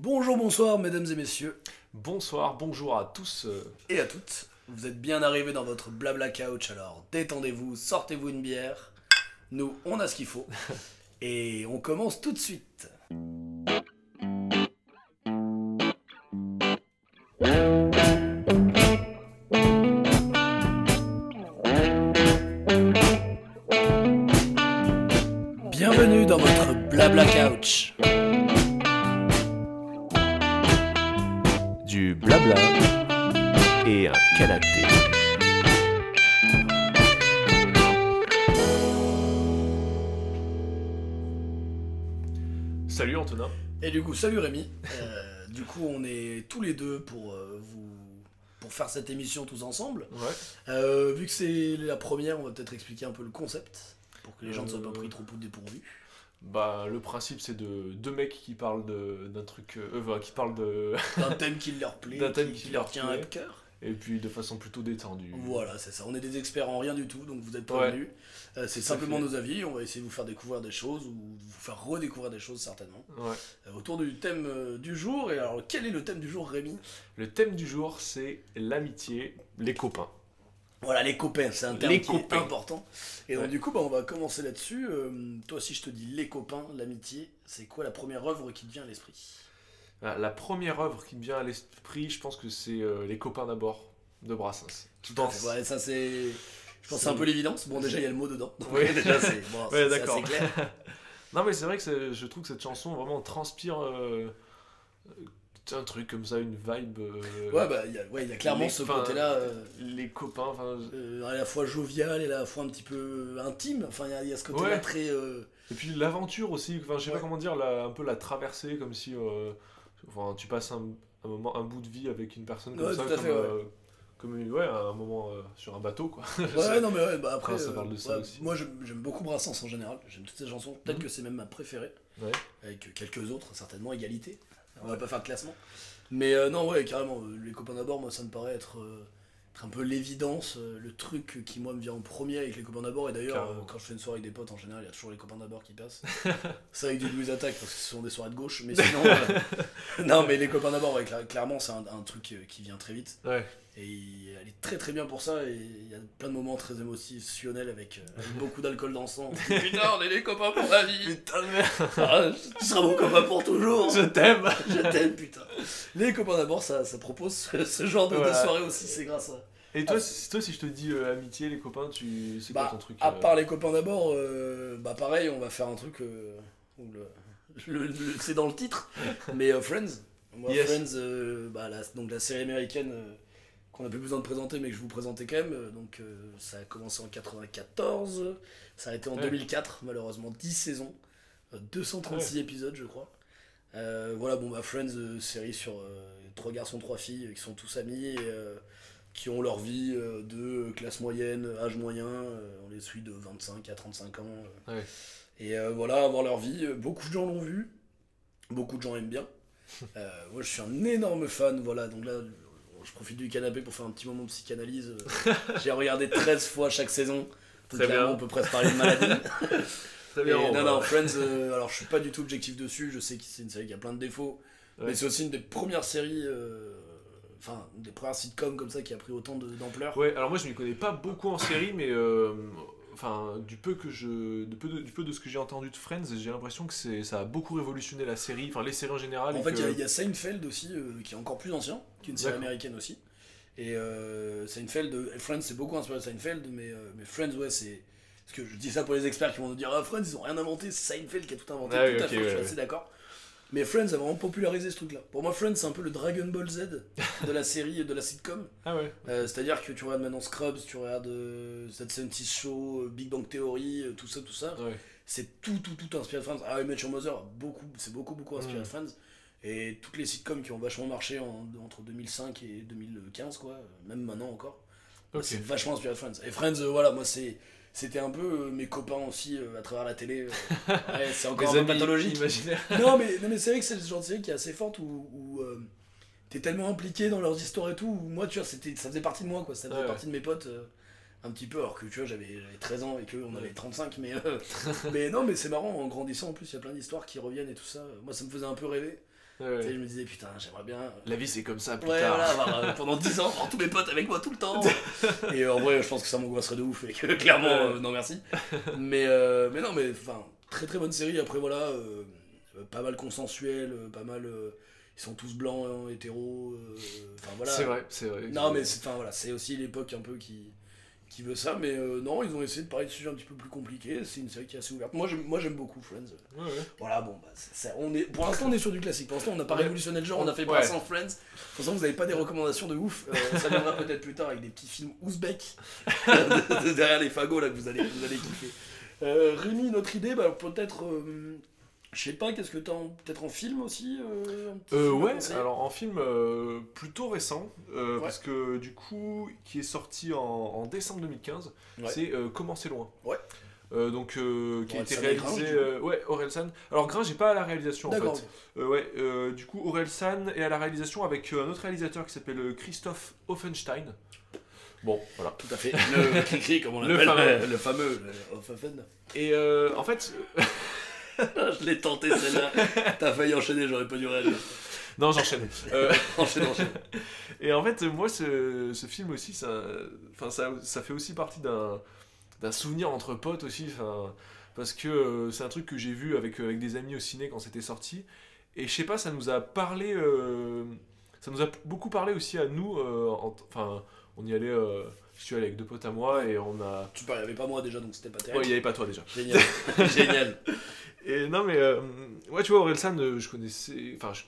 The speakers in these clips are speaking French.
Bonjour, bonsoir, mesdames et messieurs, Bonsoir, bonjour à tous. euh, et à toutes. Vous êtes bien arrivés dans votre blabla couch, alors détendez-vous, sortez-vous une bière. Nous, on a ce qu'il faut. Et on commence tout de suite. Salut Rémi. Euh, du coup, on est tous les deux pour euh, vous pour faire cette émission tous ensemble. Ouais. Euh, vu que c'est la première, on va peut-être expliquer un peu le concept pour que les gens ne soient pas pris trop dépourvus. Bah le principe c'est de deux mecs qui parlent de- d'un truc, voilà, qui parlent de D'un thème qui leur plaît, D'un thème qui, leur tient à cœur. et puis de façon plutôt détendue. Voilà, c'est ça. On est des experts en rien du tout, donc vous êtes prévenus. Euh, c'est simplement nos avis. On va essayer de vous faire découvrir des choses ou de vous faire redécouvrir des choses certainement. Ouais. Euh, autour du thème euh, du jour. Et alors, quel est le thème du jour, Rémi? Le thème du jour c'est l'amitié, les copains. Voilà, les copains, c'est un terme Les qui est copains. important. Et donc, Ouais. du coup, bah, on va commencer là-dessus. Toi, si je te dis les copains, l'amitié, c'est quoi la première œuvre qui te vient à l'esprit? Ah, La première œuvre qui me vient à l'esprit, je pense que c'est Les copains d'abord de Brassens. Tout fait. Ouais, ça, c'est. Je pense que c'est un peu l'évidence. Bon, déjà, il y a le mot dedans. Donc, Oui. déjà, c'est bon, Ouais, d'accord. assez clair. Non mais c'est vrai que c'est- je trouve que cette chanson vraiment transpire euh, un truc comme ça, une vibe. euh, Ouais, bah, il y a, ouais, il y a clairement les- ce côté-là. euh, Les copains, enfin. à la fois jovial et à la fois un petit peu intime. Enfin, il y a- il y, a ce côté-là Ouais. très. Et puis l'aventure aussi, enfin je sais Ouais. pas comment dire, la- un peu la traversée comme si enfin, tu passes un, un moment, un bout de vie avec une personne comme ça, tout à comme, fait, comme ouais, un moment euh, sur un bateau quoi. Ouais, non, mais ouais, bah après. Enfin, ça euh, parle de ça ouais, aussi. Moi, j'aime beaucoup Brassens en général. J'aime toutes ces chansons. Peut-être Mhm. que c'est même ma préférée. Ouais. Avec quelques autres, certainement égalité. On va pas faire de classement. Mais euh, non, ouais, carrément. les copains d'abord, moi, ça me paraît être, euh, être un peu l'évidence, le truc qui, moi, me vient en premier avec les copains d'abord. Et d'ailleurs, quand je fais une soirée avec des potes, en général, il y a toujours les copains d'abord qui passent. ça avec du Louis Attaque, parce que ce sont des soirées de gauche. Mais sinon, non, mais les copains d'abord, ouais, clairement, c'est un, un truc qui vient très vite. Ouais. Et elle est très très bien pour ça et il y a plein de moments très émotionnels avec, euh, avec beaucoup d'alcool dans le sang. Putain, on est les copains pour la vie Putain de merde, Ah, Tu seras mon copain pour toujours je t'aime Je t'aime, putain Les copains d'abord, ça, ça propose ce, ce genre de, soirée aussi, c'est grâce à... Et toi, Ah. si, toi si je te dis euh, amitié, les copains, tu c'est Bah, quoi ton truc À euh, part les copains d'abord, euh, bah pareil, on va faire un truc... euh, où le, le- le- c'est dans le titre, mais euh, Friends. Moi, Yes. Friends, euh, bah, la, donc la série américaine euh, qu'on a plus besoin de présenter, mais que je vous présentais quand même. euh, Donc, euh, ça a commencé en 94, ça a été en Ouais. 2004, malheureusement 10 saisons, euh, 236 épisodes, je crois. Euh, voilà, bon, bah, Friends, euh, série sur euh, trois garçons, trois filles euh, qui sont tous amis et euh, qui ont leur vie euh, de classe moyenne, âge moyen. euh, on les suit de 25 à 35 ans. euh. Ouais. Et euh, voilà, avoir leur vie. euh, Beaucoup de gens l'ont vu, beaucoup de gens aiment bien. Euh, moi, je suis un énorme fan, voilà. Donc là, je profite du canapé pour faire un petit moment de psychanalyse. euh. J'ai regardé 13 fois chaque saison. Très bien. on peut presque parler de maladie. Très Et bien. non, on non, va- Friends, euh, alors je suis pas du tout objectif dessus. Je sais que c'est une série qui a plein de défauts. Ouais. Mais c'est aussi une des premières séries, euh, enfin, une des premières sitcoms comme ça qui a pris autant d'ampleur. Ouais, alors moi je m'y connais pas beaucoup en série, mais euh, enfin du peu que je, du peu de, du peu de ce que j'ai entendu de Friends, j'ai l'impression que c'est, ça a beaucoup révolutionné la série, enfin les séries en général. En fait, il y a- que- il y, a Seinfeld aussi, euh, qui est encore plus ancien, qui est une série américaine aussi. Et euh, Seinfeld, euh, Friends, c'est beaucoup inspiré de Seinfeld, mais, euh, mais Friends, ouais, c'est. Parce que je dis ça pour les experts qui vont nous dire Ah, Friends, ils ont rien inventé, c'est Seinfeld qui a tout inventé. Ah tout oui, à fait, je suis ouais. assez d'accord. Mais Friends a vraiment popularisé ce truc-là. Pour moi, Friends, c'est un peu le Dragon Ball Z de la série et de la sitcom. Ah ouais. Euh, C'est-à-dire que tu regardes maintenant Scrubs, tu regardes euh, That 70 Show, euh, Big Bang Theory, euh, tout ça, tout ça. Ouais. C'est tout, tout, tout inspiré de Friends. Ah, I Met Your Mother, beaucoup, c'est beaucoup, beaucoup inspiré Mm. de Friends. Et toutes les sitcoms qui ont vachement marché en- entre 2005 et 2015, quoi, même maintenant encore, bah, Ok. c'est vachement inspiré de Friends. Et Friends, voilà, moi, c'est. C'était un peu euh, mes copains aussi euh, à travers la télé. euh. Ouais, c'est encore un peu pathologique. non, mais, non, mais c'est vrai que c'est le genre de série qui est assez forte où, où, t'es tellement impliqué dans leurs histoires et tout. où moi, tu vois, c'était, ça faisait partie de moi, quoi. Ça faisait Ouais, partie de mes potes un petit peu, alors que tu vois, j'avais, j'avais 13 ans et qu'eux, on avait 35. Mais, euh, mais non, mais c'est marrant, en grandissant, en plus, il y a plein d'histoires qui reviennent et tout ça. Moi, ça me faisait un peu rêver. Ouais. Tu sais, je me disais, putain, j'aimerais bien. euh, La vie c'est comme ça plus Ouais, tard. voilà, avoir, euh, pendant 10 ans, avoir tous mes potes avec moi tout le temps. et euh, en vrai, je pense que ça m'angoisserait de ouf et que clairement, euh, non merci. Mais, euh, mais non, mais enfin, très très bonne série. Après, voilà, euh, pas mal consensuel, pas mal. euh, ils sont tous blancs, hein, hétéros. euh, Enfin voilà. C'est vrai, c'est vrai. Non, mais c'est enfin, voilà, c'est aussi l'époque un peu qui, qui veut ça. Mais euh, non, ils ont essayé de parler de sujets un petit peu plus compliqués. C'est une série qui est assez ouverte. Moi, j'aime, moi, j'aime beaucoup Friends. Ouais, ouais. Voilà, bon, bah, c'est- c'est- on est, pour l'instant, on est sur du classique. Pour l'instant, on n'a pas Ouais. révolutionné le genre, on a fait. Brass en Friends. Toute façon, vous n'avez pas des recommandations de ouf. Euh, ça viendra peut-être plus tard avec des petits films ouzbeks de- de derrière les fagots là que vous allez, vous allez kiffer. Euh, Rémi, notre idée, bah, peut-être. euh, je sais pas, qu'est-ce que t'as peut-être en film aussi euh, un petit Euh, film ouais, alors en film euh, plutôt récent, Ouais. parce que du coup, qui est sorti en, en décembre 2015, Ouais. c'est Comment c'est loin. Ouais. Donc, qui a été Gringe, réalisé. ouais, Orelsan. Alors, Gringe, j'ai pas à la réalisation en fait. Ouais, du coup, Orelsan est à la réalisation avec un autre réalisateur qui s'appelle Christophe Offenstein. Bon, voilà. Tout à fait. Le comme on Le fameux. Le fameux. le Ofafen. Et en fait, je l'ai tenté celle-là. T'as failli enchaîner, j'aurais pas dû réagir. non, j'enchaîne. Euh, Enchaîne, enchaîne. Et en fait, moi, ce, ce film aussi, ça, enfin, ça, ça fait aussi partie d'un, d'un souvenir entre potes aussi. Parce que euh, c'est un truc que j'ai vu avec, euh, avec des amis au ciné quand c'était sorti. Et je sais pas, ça nous a parlé. euh, ça nous a beaucoup parlé aussi à nous. en- Enfin, on y allait. je suis allé avec deux potes à moi et on a. Tu parles, il y avait pas moi déjà, donc c'était pas Ouais, terrible. il n'y avait pas toi déjà. Génial. Génial. Et non, mais euh, ouais, tu vois, Orelsan, euh, je connaissais. Enfin, je,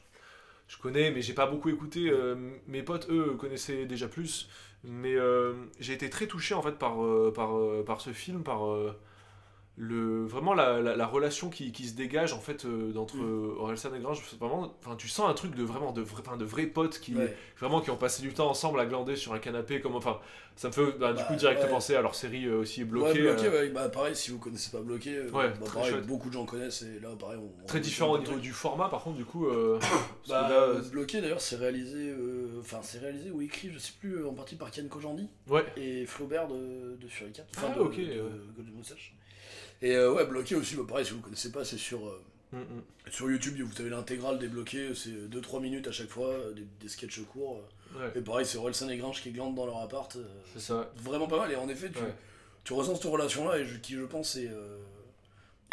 je connais, mais j'ai pas beaucoup écouté. euh, mes potes, eux, connaissaient déjà plus. Mais euh, j'ai été très touché en fait par, par, par ce film, par le, vraiment la, la, la relation qui, qui se dégage en fait euh, d'entre Mm. euh, Orelsan et Grange. Vraiment, enfin, tu sens un truc de vraiment de, vrais- enfin, de vrais potes qui, Ouais. vraiment qui ont passé du temps ensemble à glander sur un canapé. Comme, enfin, ça me fait bah, du Bah, coup direct ouais. penser à leur série euh, aussi bloquée. ouais, bloqué, euh. Bah, pareil, si vous connaissez pas bloqué, bah, pareil, beaucoup de gens connaissent et là, pareil, on. on- Très différent au on- niveau du format, par contre, du coup. Bah, là, bloqué d'ailleurs, c'est réalisé, enfin c'est réalisé ou écrit, je sais plus, en partie par Ken Kojandi et Flaubert de, de Furicat, enfin Ah, de, ok, de, ouais. Golden Moustache. Et euh, ouais, bloqué aussi, bah, pareil, si vous connaissez pas, c'est sur, euh, Mm, mm. sur YouTube, vous avez l'intégrale des bloqués, c'est 2-3 minutes à chaque fois, des, des sketchs courts. Ouais, Et pareil, c'est Orelsan et Gringe qui glandent dans leur appart. euh, c'est ça. vraiment pas mal, et en effet, tu, Ouais. tu ressens cette relation-là, et je- qui je pense est,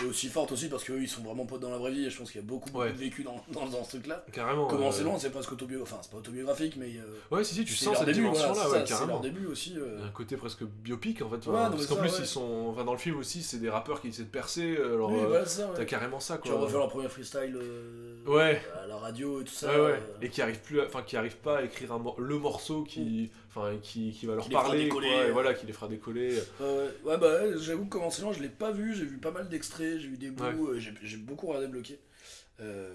est aussi forte aussi parce qu'eux ils sont vraiment potes dans la vraie vie, et je pense qu'il y a beaucoup, beaucoup Ouais. de vécu dans, dans, dans ce truc-là. Carrément. Comment euh, c'est loin, c'est presque autobiographique, enfin c'est pas autobiographique, mais euh, Ouais, si, si, tu sens cette début, voilà, dimension-là, c'est ouais, ça, c'est carrément. leur début aussi. euh. Un côté presque biopique en fait. Ouais, parce qu'en plus, ils sont. Enfin, dans le film aussi, c'est des rappeurs qui essaient de percer. Alors, oui, euh, voilà, t'as carrément ça Qui quoi. ont refait leur premier freestyle euh, Ouais. à la radio et tout ça. Ouais, ouais. Et qui arrivent plus, enfin qui arrivent pas à écrire un mor- le morceau qui, enfin qui, qui va leur Qui parler, quoi, et voilà, qui les fera décoller. Ouais, bah j'avoue que comment c'est loin, je l'ai pas vu, j'ai vu pas mal d'extraits, j'ai vu des bouts, euh, j'ai beaucoup regardé bloqué. Euh,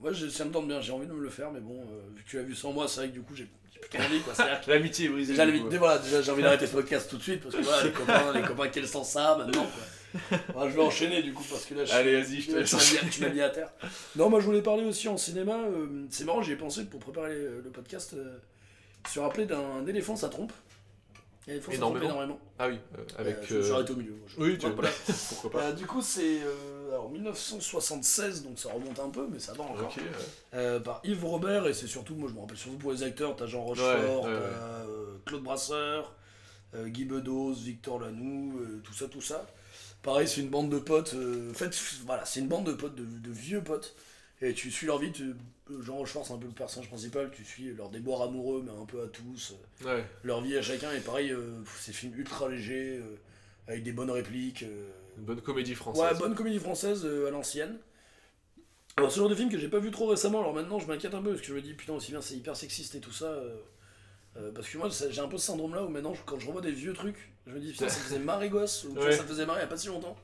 moi, j'ai- ça me tente bien, j'ai envie de me le faire, mais bon, euh, vu que tu l'as vu sans moi, c'est vrai que du coup, j'ai plutôt envie, quoi. L'amitié est brisée. Déjà, voilà, déjà j'ai envie d'arrêter ce podcast tout de suite parce que voilà, les copains, les copains, quel sens ça a maintenant quoi. Je vais enchaîner du coup parce que là, je, Allez, vas-y, je te tu laisse m'as mis, à terre. Non, moi je voulais parler aussi en cinéma. euh, c'est marrant, j'y ai pensé pour préparer le, podcast. Euh, se rappeler d'un éléphant, ça trompe. Ça trompe Énormément. énormément. Ah oui, euh, avec. Euh, suis euh, arrêté au milieu. moi, je- Oui, tu Voilà. pourquoi pas. Euh, du coup, c'est euh, alors 1976, donc ça remonte un peu, mais ça va encore. Ouais. Euh, par Yves Robert, et c'est surtout, moi je me rappelle surtout pour les acteurs, t'as Jean Rochefort, Ouais, ouais, t'as ouais. euh, Claude Brasseur, euh, Guy Bedos, Victor Lanoux, euh, tout ça, tout ça. Pareil, c'est une bande de potes, euh, en fait, voilà, c'est une bande de potes, de, de vieux potes, et tu suis leur vie, tu- Jean Rochefort c'est un peu le personnage principal, tu suis leur déboire amoureux, mais un peu à tous, euh, Ouais. leur vie à chacun, et pareil, euh, c'est des films ultra légers, euh, avec des bonnes répliques. euh, Une bonne comédie française. Ouais, bonne comédie française à l'ancienne. Alors, ce genre de film que j'ai pas vu trop récemment, alors maintenant je m'inquiète un peu parce que je me dis, putain, aussi bien c'est hyper sexiste et tout ça. parce que moi j'ai un peu ce syndrome là où maintenant quand je revois des vieux trucs, je me dis, putain, ça faisait marrer gosse, ou Ouais. ça faisait marrer il y a pas si longtemps.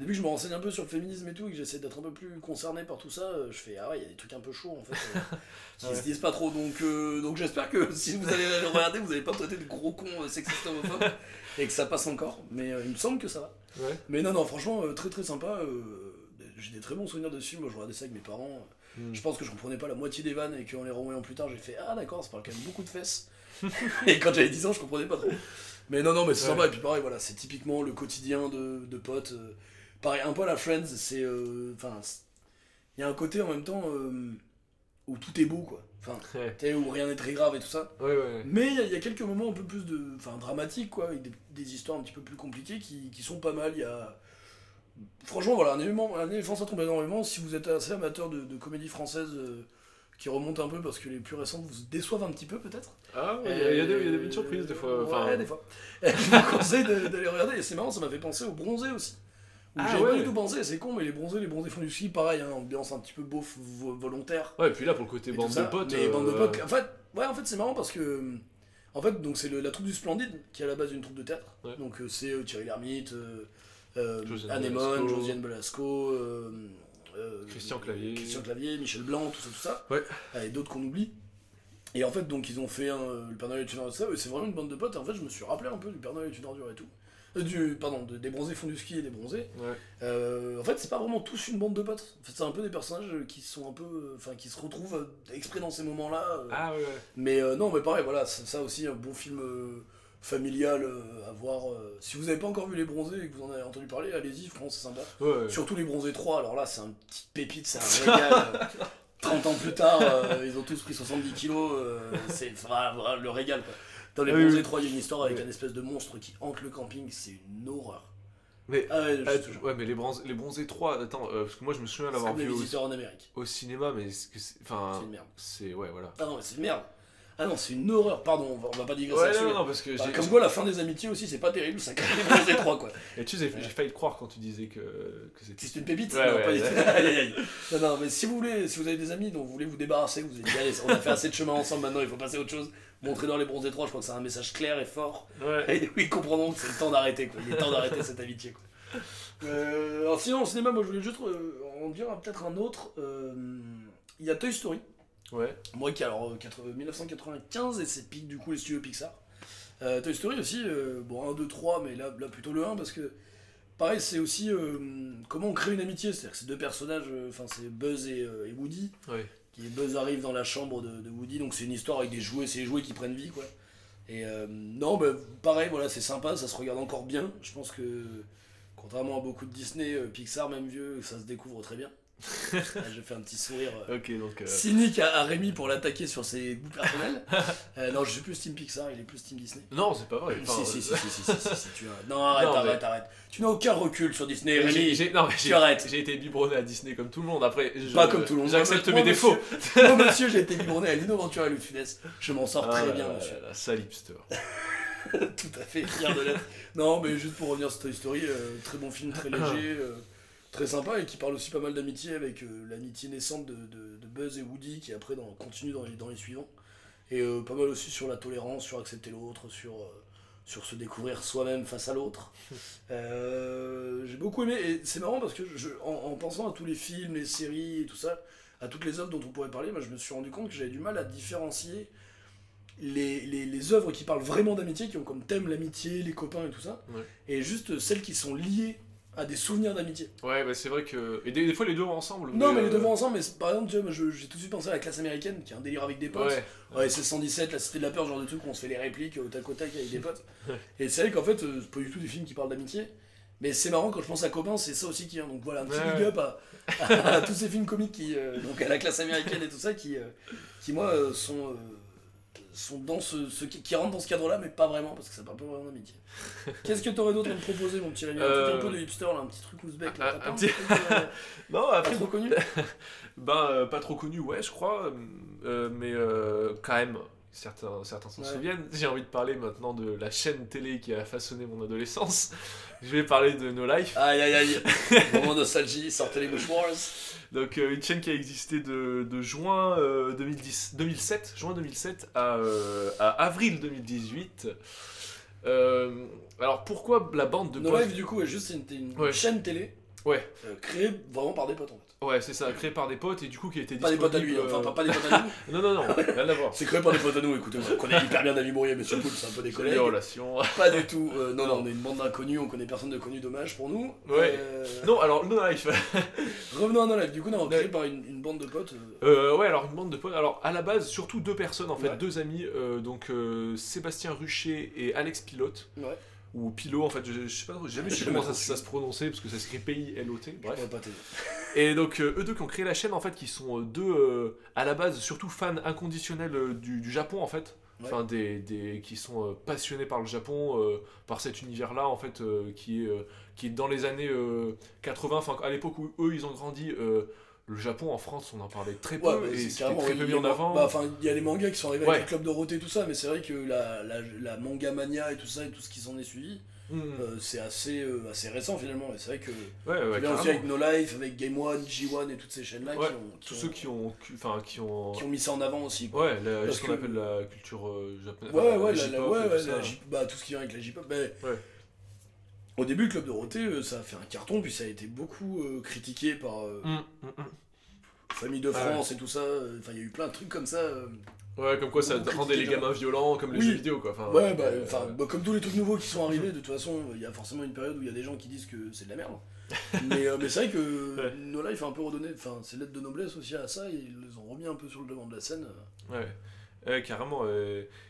Depuis que je me renseigne un peu sur le féminisme et tout et que j'essaie d'être un peu plus concerné par tout ça, euh, je fais, ah ouais, il y a des trucs un peu chauds en fait. euh, qui Ouais. se disent pas trop. Donc, euh, donc j'espère que si vous allez le regarder, vous allez pas traiter de gros con euh, sexiste homophobe et que ça passe encore. Mais il me semble que ça va. Ouais. Mais non, non, franchement, très très sympa. j'ai des très bons souvenirs de ce film. Moi, je regardais ça avec mes parents. Hmm. Je pense que je comprenais pas la moitié des vannes et qu'en les revoyant plus tard, j'ai fait Ah, d'accord, ça parle quand même beaucoup de fesses. et quand j'avais 10 ans, je comprenais pas trop. Mais non, non, mais c'est Ouais. sympa. Et puis pareil, voilà, c'est typiquement le quotidien de, de potes. euh, pareil, un peu à la Friends, c'est. euh, Enfin, il y a un côté en même temps. euh, où tout est beau, quoi. Enfin, Ouais, où rien n'est très grave et tout ça. ouais. ouais. Mais il y, a- il y a quelques moments un peu plus de, enfin, dramatiques, quoi, avec des, des histoires un petit peu plus compliquées qui, qui sont pas mal. Il y a. Franchement, voilà, un élément, un éléphant, ça tombe énormément. Si vous êtes assez amateur de, de comédie française euh, qui remonte un peu parce que les plus récentes vous déçoivent un petit peu, peut-être. Ah, il y a- y, des- il y a des bonnes surprises des fois. Enfin, Ouais, des fois. je vous conseille de- d'aller regarder. Et c'est marrant, ça m'a fait penser aux bronzés aussi. Ah, J'avais pas du tout pensé, c'est con, mais les bronzés, les bronzés font du ski, pareil, hein, ambiance un petit peu beauf vo- volontaire. Ouais, et puis là, pour le côté et bande de potes. Mais euh, bande de potes. En fait, ouais, en fait c'est marrant parce que. En fait, donc c'est le- la troupe du Splendide qui est à la base d'une troupe de théâtre. Ouais. Donc euh, c'est euh, Thierry Lhermitte, euh, euh, Josiane Anémone, Belasco. Josiane Belasco, euh, euh, Christian Clavier. Christian Clavier, Michel Blanc, tout ça, tout ça. Ouais. Et d'autres qu'on oublie. Et en fait, donc ils ont fait le Père Noël est une ordure et tout ça. et C'est vraiment une bande de potes. Et en fait, je me suis rappelé un peu du Père Noël est une ordure et tout. Euh, du, pardon, de- des bronzés font du ski et des bronzés. Ouais. Euh, en fait, c'est pas vraiment tous une bande de potes. En fait, c'est un peu des personnages qui sont un peu. Enfin, qui se retrouvent euh, exprès dans ces moments-là. Ah, ouais. Mais non, mais pareil, voilà, c'est ça aussi un bon film familial à voir. Si vous n'avez pas encore vu Les Bronzés et que vous en avez entendu parler, allez-y, franchement, c'est sympa. Ouais. Surtout Les Bronzés 3, alors là, c'est un petit pépite, c'est un régal. euh. 30 ans plus tard, ils ont tous pris 70 kilos, c'est le régal quoi. Dans Les Ah Bronzés oui. 3, il y a une histoire avec un espèce de monstre qui hante le camping, c'est une horreur. Mais. Ah ouais, je ah, ouais, mais les, bronzés, les bronzés 3, attends, euh, parce que moi je me souviens l'avoir les vu au, en Amérique. au cinéma, mais c'est. Enfin. C'est une merde. C'est. Ouais, voilà. Ah non, mais c'est une merde. Ah non, c'est une horreur, pardon, on va, on va pas digresser Ouais, non, non, parce que Bah, comme quoi, la fin des amitiés aussi, c'est pas terrible, ça crée les Bronzés 3 quoi. Et tu sais, j'ai failli te croire quand tu disais que, que c'était. C'est une pépite Non, pas du tout. Non, non, mais si vous voulez, si vous avez des amis dont vous voulez vous débarrasser, vous avez dit, allez, on a fait assez de chemin ensemble maintenant, il faut passer à autre chose. Montrer dans les bronzés 3, je crois que c'est un message clair et fort. Ouais. Et oui, comprendrons que c'est le temps d'arrêter, quoi. Il est temps d'arrêter cette amitié, quoi. Euh, alors sinon, au cinéma, moi je voulais juste euh, en dire peut-être un autre. Euh, Il y a Toy Story, Ouais. moi qui alors euh, 80 1995 et c'est pique du coup les studios Pixar. Toy Story aussi, bon 1, 2, 3, mais là, là plutôt le 1 parce que pareil c'est aussi euh, comment on crée une amitié, c'est-à-dire que ces deux personnages, euh, enfin c'est Buzz et, euh, et Woody, Ouais. Qui Buzz arrive dans la chambre de, de Woody, donc c'est une histoire avec des jouets, c'est les jouets qui prennent vie quoi. Et euh, non, bah, pareil, voilà, c'est sympa, ça se regarde encore bien. Je pense que contrairement à beaucoup de Disney, euh, Pixar, même vieux, ça se découvre très bien. Là, J'ai fait un petit sourire. euh, Ok, donc. euh, cynique à, à Rémi pour l'attaquer sur ses goûts personnels. Euh, non, je suis plus Team Pixar, il est plus Team Disney. Non, c'est pas vrai. Enfin, si, si, si, si, si, si, si, si, tu as... Non, arrête, Non, arrête, mais- arrête. Tu n'as aucun recul sur Disney, Rémi. non, tu arrêtes. J'ai été biberonné à Disney comme tout le monde. Après, je- Pas comme tout le monde. J'accepte mes défauts. Moi, monsieur, j'ai été biberonné à Lino Ventura et Luc Funès. Je m'en sors Ah très bien, là monsieur. là là, sale hipster. Tout à fait fier de l'être. Non, mais juste pour revenir sur Toy Story, euh, très bon film, très léger, très sympa et qui parle aussi pas mal d'amitié avec euh, l'amitié naissante de, de- de Buzz et Woody qui après dans, continue dans les, dans les suivants. Et euh, pas mal aussi sur la tolérance, sur accepter l'autre, sur, euh, sur se découvrir soi-même face à l'autre. J'ai beaucoup aimé et c'est marrant parce que je, en, en pensant à tous les films, les séries et tout ça, à toutes les œuvres dont on pourrait parler, moi je me suis rendu compte que j'avais du mal à différencier les, les, les œuvres qui parlent vraiment d'amitié, qui ont comme thème l'amitié, les copains et tout ça, Ouais. et juste celles qui sont liées à des souvenirs d'amitié. Ouais, bah c'est vrai que. Et des, des fois, les deux ensemble. Non, mais les euh, deux vont ensemble, mais par exemple, tu vois, j'ai tout de suite pensé à la classe américaine, qui est un délire avec des potes. Ouais. Ouais, c'est 117, la cité de la peur, genre de truc où on se fait les répliques au tac au tac avec des potes. Et c'est vrai qu'en fait, euh, c'est pas du tout des films qui parlent d'amitié. Mais c'est marrant quand je pense à copains, c'est ça aussi qui vient. Donc voilà, un petit Ouais, big ouais. up à, à- à tous ces films comiques qui, euh, donc à la classe américaine et tout ça, qui, euh, qui moi, euh, sont, euh, sont dans ce, ce qui, qui rentrent dans ce cadre-là, mais pas vraiment, parce que ça parle pas vraiment d'amitié. Qu'est-ce que t'aurais d'autre à me proposer, mon petit ami Un truc Euh, un peu de hipster, là, un petit truc ouzbek, là. un- pas petit- truc, euh, Non, pas après, trop connu Ben, euh, pas trop connu, ouais, je crois, euh, mais euh, quand même, certains certains s'en Ouais. souviennent. J'ai envie de parler maintenant de la chaîne télé qui a façonné mon adolescence. Je vais parler de No Life, Aïe aïe aïe, moment nostalgie, sortez les mouchoirs. donc euh, une chaîne qui a existé de, de juin euh, 2010, 2007, juin 2007 à, euh, à avril 2018. Euh, alors pourquoi la bande de No Life, du coup, est juste une, une Ouais. chaîne télé Ouais. euh, créée vraiment par des potes en fait. Ouais, c'est ça, créé par des potes et du coup qui a été Pas des potes à lui, disponible, enfin euh, pas, pas des potes à nous. Non, non, non, rien à voir. C'est créé par des potes à nous, écoutez, on connaît hyper bien David Bourrier, Monsieur Poul, c'est un peu des Des collègues. relations. Pas du tout, euh, non, non, on est une bande d'inconnus, on connaît personne de connu, dommage pour nous. Ouais. Euh, Non, alors No Life. Revenons à No Life, du coup, non, créé par une, une bande de potes. euh, Euh, ouais, alors une bande de potes. Alors à la base, surtout deux personnes en fait, Ouais. deux amis. euh, donc euh, Sébastien Rucher et Alex Pilote. Ouais. Ou Pilo en fait, je, je sais pas trop, j'ai jamais su comment ça, ça se prononçait parce que ça s'écrit P-I-L-O-T. Bref. pas. Et donc, euh, eux deux qui ont créé la chaîne, en fait, qui sont euh, deux, euh, à la base, surtout fans inconditionnels euh, du, du Japon, en fait. Enfin, des, des, qui sont euh, passionnés par le Japon, euh, par cet univers-là, en fait, euh, qui, est, euh, qui est dans les années euh, 80, enfin, à l'époque où eux, ils ont grandi. Le Japon en France, on en parlait très peu Ouais, bah, et c'était très peu mis en avant. bah, Enfin, il y a les mangas qui sont arrivés Ouais. avec le club Dorothée et tout ça, mais c'est vrai que la, la, la manga mania et tout ça et tout ce qui s'en est suivi, Mm. euh, c'est assez, euh, assez récent finalement. Et c'est vrai que ouais, bien aussi avec No Life, avec Game One, G1 et toutes ces chaînes-là qui, ont, qui Tous ont- ceux qui ont, enfin, qui ont, qui ont mis ça en avant aussi. quoi. ouais, la, ce qu'on que- appelle la culture euh, japonaise. Ouais, ouais, la ouais, bah, tout ce qui vient avec la J-pop. Au début, le Club Dorothée, euh, ça a fait un carton, puis ça a été beaucoup euh, critiqué par euh, Mm, mm, mm. Famille de France et tout ça. Enfin, il y a eu plein de trucs comme ça. Ouais, comme quoi ça rendait les gamins violents, comme les Oui. jeux vidéo, quoi. Enfin, Ouais, bah, euh, bah, comme tous les trucs nouveaux qui sont arrivés, de toute façon, il y a forcément une période où il y a des gens qui disent que c'est de la merde. mais euh, mais c'est vrai que Ouais. No Life a un peu redonné, enfin, c'est l'aide de noblesse aussi à ça, et ils les ont remis un peu sur le devant de la scène. ouais. Carrément.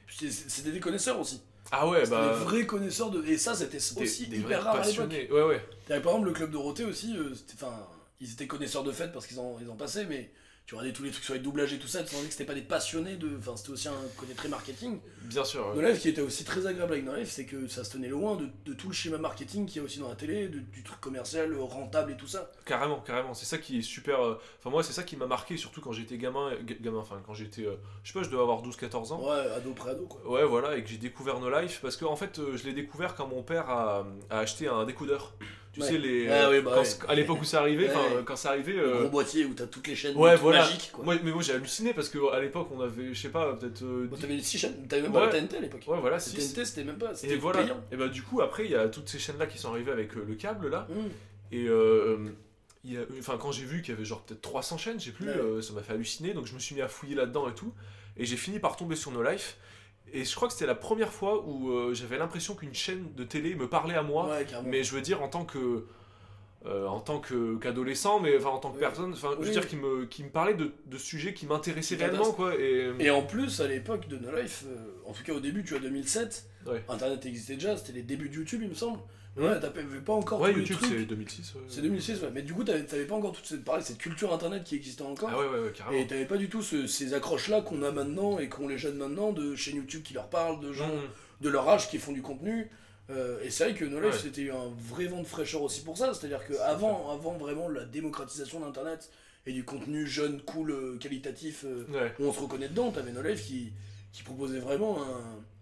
c'est- C'était des connaisseurs aussi. Ah ouais, bah. des vrais connaisseurs de. Et ça, c'était des- aussi des hyper vrais rare à l'époque. Ouais, ouais. Par exemple, le club Dorothée aussi, euh, enfin, ils étaient connaisseurs de fête parce qu'ils en, ils en passaient, mais tu regardais tous les trucs sur les doublages et tout ça, tu sentais que c'était pas des passionnés de. Enfin, c'était aussi un côté très marketing. Bien sûr. Ouais. Life, qui était aussi très agréable avec No Life, c'est que ça se tenait loin de, de tout le schéma marketing qu'il y a aussi dans la télé, de- du truc commercial, euh, rentable et tout ça. Carrément, carrément. C'est ça qui est super. euh, Enfin, moi, c'est ça qui m'a marqué, surtout quand j'étais gamin. ga- Gamin, enfin, quand j'étais. euh, Je sais pas, je devais avoir 12-14 ans. Ouais, ado pré-ado, quoi. Ouais, voilà, et que j'ai découvert No Life, parce que en fait, euh, je l'ai découvert quand mon père a, a acheté un décodeur. Tu Ouais. sais, les, Ah euh, oui, bah quand- ouais. à l'époque où ça arrivait, Ouais. euh, quand ça arrivait. Le euh, gros boîtier où t'as toutes les chaînes ouais, toutes voilà. magiques, quoi. Moi, mais moi, j'ai halluciné parce qu'à l'époque, on avait, je sais pas, peut-être. euh, Bon, t'avais les 6 chaînes, t'avais même pas la TNT à l'époque. Ouais, voilà, La 6. TNT, c'était même pas, Et c'était voilà. payant. Et bah, du coup, après, il y a toutes ces chaînes-là qui sont arrivées avec euh, le câble, là. Mmh. Et euh, il y a- enfin, quand j'ai vu qu'il y avait genre peut-être 300 chaînes, je sais plus, Ouais. euh, ça m'a fait halluciner. Donc je me suis mis à fouiller là-dedans et tout. Et j'ai fini par tomber sur No Life. Et je crois que c'était la première fois où euh, j'avais l'impression qu'une chaîne de télé me parlait à moi. Ouais. Mais je veux dire en tant que. euh, en tant que qu'adolescent, mais enfin en tant que Oui. personne, enfin je veux dire qui me, qui me parlait de, de sujets qui m'intéressaient réellement quoi. Et, Et en plus, à l'époque de No Life, euh, en tout cas au début, tu vois, 2007, Ouais. Internet existait déjà, c'était les débuts de YouTube, il me semble. Ouais. Ouais, t'avais pas encore ouais, YouTube c'est 2006. ouais. C'est 2006, ouais. Mais du coup, t'avais t'avais pas encore toute cette, pareil, cette culture Internet qui existait encore. Ah ouais, ouais, ouais, carrément. Et t'avais pas du tout ce- ces accroches-là qu'on a maintenant et qu'ont les jeunes maintenant de chaînes YouTube qui leur parlent, de gens Mmh. de leur âge qui font du contenu. Euh, et c'est vrai que No Life, Ouais. c'était un vrai vent de fraîcheur aussi pour ça. C'est-à-dire qu'avant avant vraiment la démocratisation d'Internet et du contenu jeune, cool, euh, qualitatif, euh, Ouais. où on se reconnaît dedans, t'avais No Life qui, qui proposait vraiment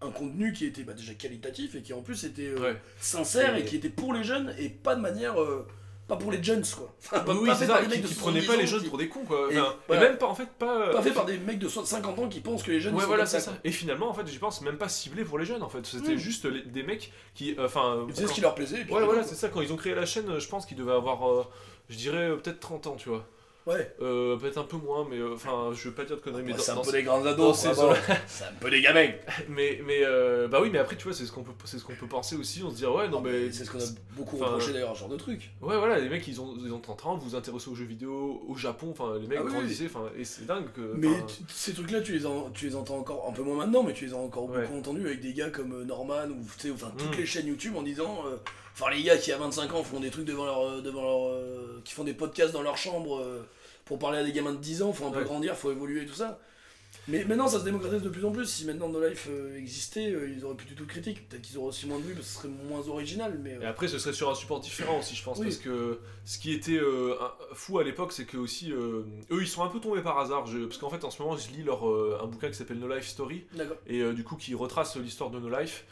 un, un contenu qui était bah, déjà qualitatif et qui en plus était euh, Ouais. sincère et... Et- qui était pour les jeunes et pas de manière. euh, pas pour les jeunes quoi. Enfin, pas, oui, par des qui, mecs de qui prenaient 70 pas les jeunes qui- pour des cons quoi. Et Enfin, et, voilà. même pas en fait pas. Pas fait par des mecs de 50 ans qui pensent que les jeunes Ouais, sont voilà, c'est ça. Et finalement, en fait, je pense même pas ciblé pour les jeunes, en fait. C'était Mm. juste les- des mecs qui. euh, Enfin. Ils faisaient ce qui leur plaisait. et puis Ouais, voilà, c'est ça. Quand ils ont créé la chaîne, je pense qu'ils devaient avoir, euh, je dirais, euh, peut-être 30 ans, tu vois. Ouais. Euh, peut-être un peu moins, mais euh, enfin, je veux pas dire de conneries, mais c'est un peu des grands ados, c'est un peu des gamins. Mais, mais euh, bah oui, mais après, tu vois, c'est ce qu'on peut, c'est ce qu'on peut penser aussi. On se dit, ouais, non, mais. c'est ce qu'on a beaucoup reproché d'ailleurs, ce genre de truc. Ouais, voilà, les mecs, ils ont, ils ont 30 ans, vous vous intéressez aux jeux vidéo, au Japon, enfin, les mecs Ah grandissaient, enfin, et c'est dingue que. Mais ces trucs-là, tu les, tu les entends encore un peu moins maintenant, mais tu les as encore beaucoup entendus avec des gars comme euh, Norman ou tu sais, enfin toutes Mm. les chaînes YouTube en disant, enfin les gars qui à 25 ans font des trucs devant leur, devant leur, qui font des podcasts dans leur chambre pour parler à des gamins de 10 ans, faut un peu Ouais. grandir, faut évoluer et tout ça. Mais maintenant ça se démocratise de plus en plus. Si maintenant No Life euh, existait, euh, ils auraient plus du tout de critique. Peut-être qu'ils auraient aussi moins de vues parce que ce serait moins original. Mais euh, Et après, ce serait sur un support différent aussi, je pense, Oui. parce que ce qui était fou à l'époque, c'est que aussi, eux, ils sont un peu tombés par hasard, je- parce qu'en fait, en ce moment, je lis leur, un bouquin qui s'appelle No Life Story, et du coup, qui retrace l'histoire de No Life.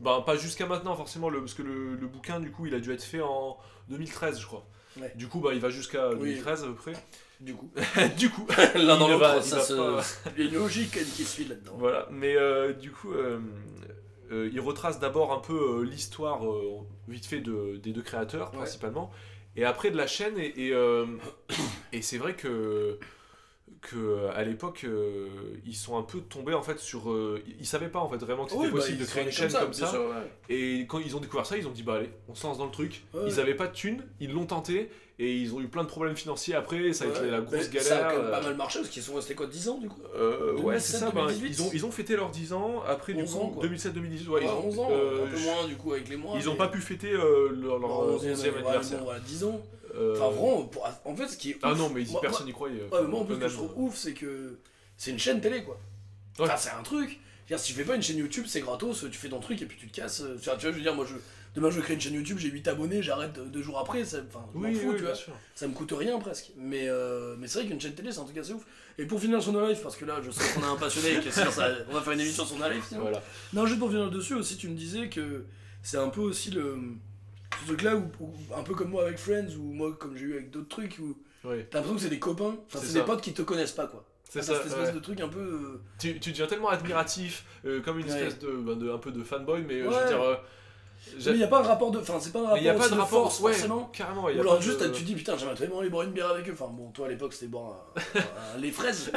Ben, pas jusqu'à maintenant, forcément, le, parce que le, le bouquin, du coup, il a dû être fait en 2013, je crois. Ouais. Du coup, bah, il va jusqu'à Oui. 2013 à peu près. Du coup, du coup, l'un dans Il ne va- l'autre, il ça se. pas- Il y a une logique qui suit là-dedans. Voilà, mais euh, du coup, euh, euh, il retrace d'abord un peu euh, l'histoire euh, vite fait de, des deux créateurs Ouais. principalement, et après de la chaîne, et, et, euh, et c'est vrai que, que à l'époque, euh, ils sont un peu tombés en fait sur. euh, ils savaient pas en fait vraiment que c'était Oui, bah, possible de créer une chaîne comme ça. sûr, ouais. Et quand ils ont découvert ça, ils ont dit bah allez, on se lance dans le truc. Ouais, Ils ouais. avaient pas de thunes, ils l'ont tenté, et ils ont eu plein de problèmes financiers après, ça a été la grosse mais Ça a galère. quand même pas euh, mal marché parce qu'ils sont restés quoi 10 ans du coup euh, ouais, c'est 2017, ça. ben, 2018. ils, ont, ils ont fêté leurs 10 ans. Après, du 11 coup, ans, quoi. 2007-2018, ouais, Ouais, ils ont, 11 ans, euh, un peu je- moins du coup avec les mois. Ils ont pas pu fêter euh, leur, leur leur 11e 11e anniversaire. bon, voilà, 10 ans. Euh, Enfin, vraiment, pour- en fait, ce qui est. Ah ouf- non, mais moi- personne n'y croyait. Ouais, mais moi, en plus, ce que je trouve euh, ouf, c'est que c'est une chaîne télé, quoi. Ouais. Enfin, c'est un truc. Dire, si tu fais pas une chaîne YouTube, c'est gratos, tu fais ton truc et puis tu te casses. Tu vois, tu vois, je veux dire, moi, je, demain, je crée une chaîne YouTube, j'ai 8 abonnés, j'arrête deux jours après, ça, enfin, je Oui, fous, oui, tu vois. sûr. Ça me coûte rien presque. Mais, euh, mais c'est vrai qu'une chaîne télé, c'est un truc assez ouf. Et pour finir sur No Life, parce que là, je sais qu'on a un passionné et ça- on va faire une émission sur No Life, sinon. Voilà. Non, juste pour finir dessus aussi, tu me disais que c'est un peu aussi le. Ce truc-là, où, où- un peu comme moi avec Friends, ou moi comme j'ai eu avec d'autres trucs, où Ouais. t'as l'impression que c'est des copains, enfin C'est des potes qui te connaissent pas, quoi. C'est ça. cette espèce ouais. de truc un peu. euh, Tu, tu deviens tellement admiratif, euh, comme une Ouais. espèce de, ben, de- un peu de fanboy, mais euh, je veux dire. Mais il n'y a pas un rapport de. Enfin, c'est pas un rapport n'y a pas de de rapport, force, ouais, forcément. carrément. y Ou a alors pas juste, de- tu dis, putain, j'aimerais tellement aller boire une bière avec eux. Enfin, bon, toi à l'époque, c'était boire un, un- les fraises.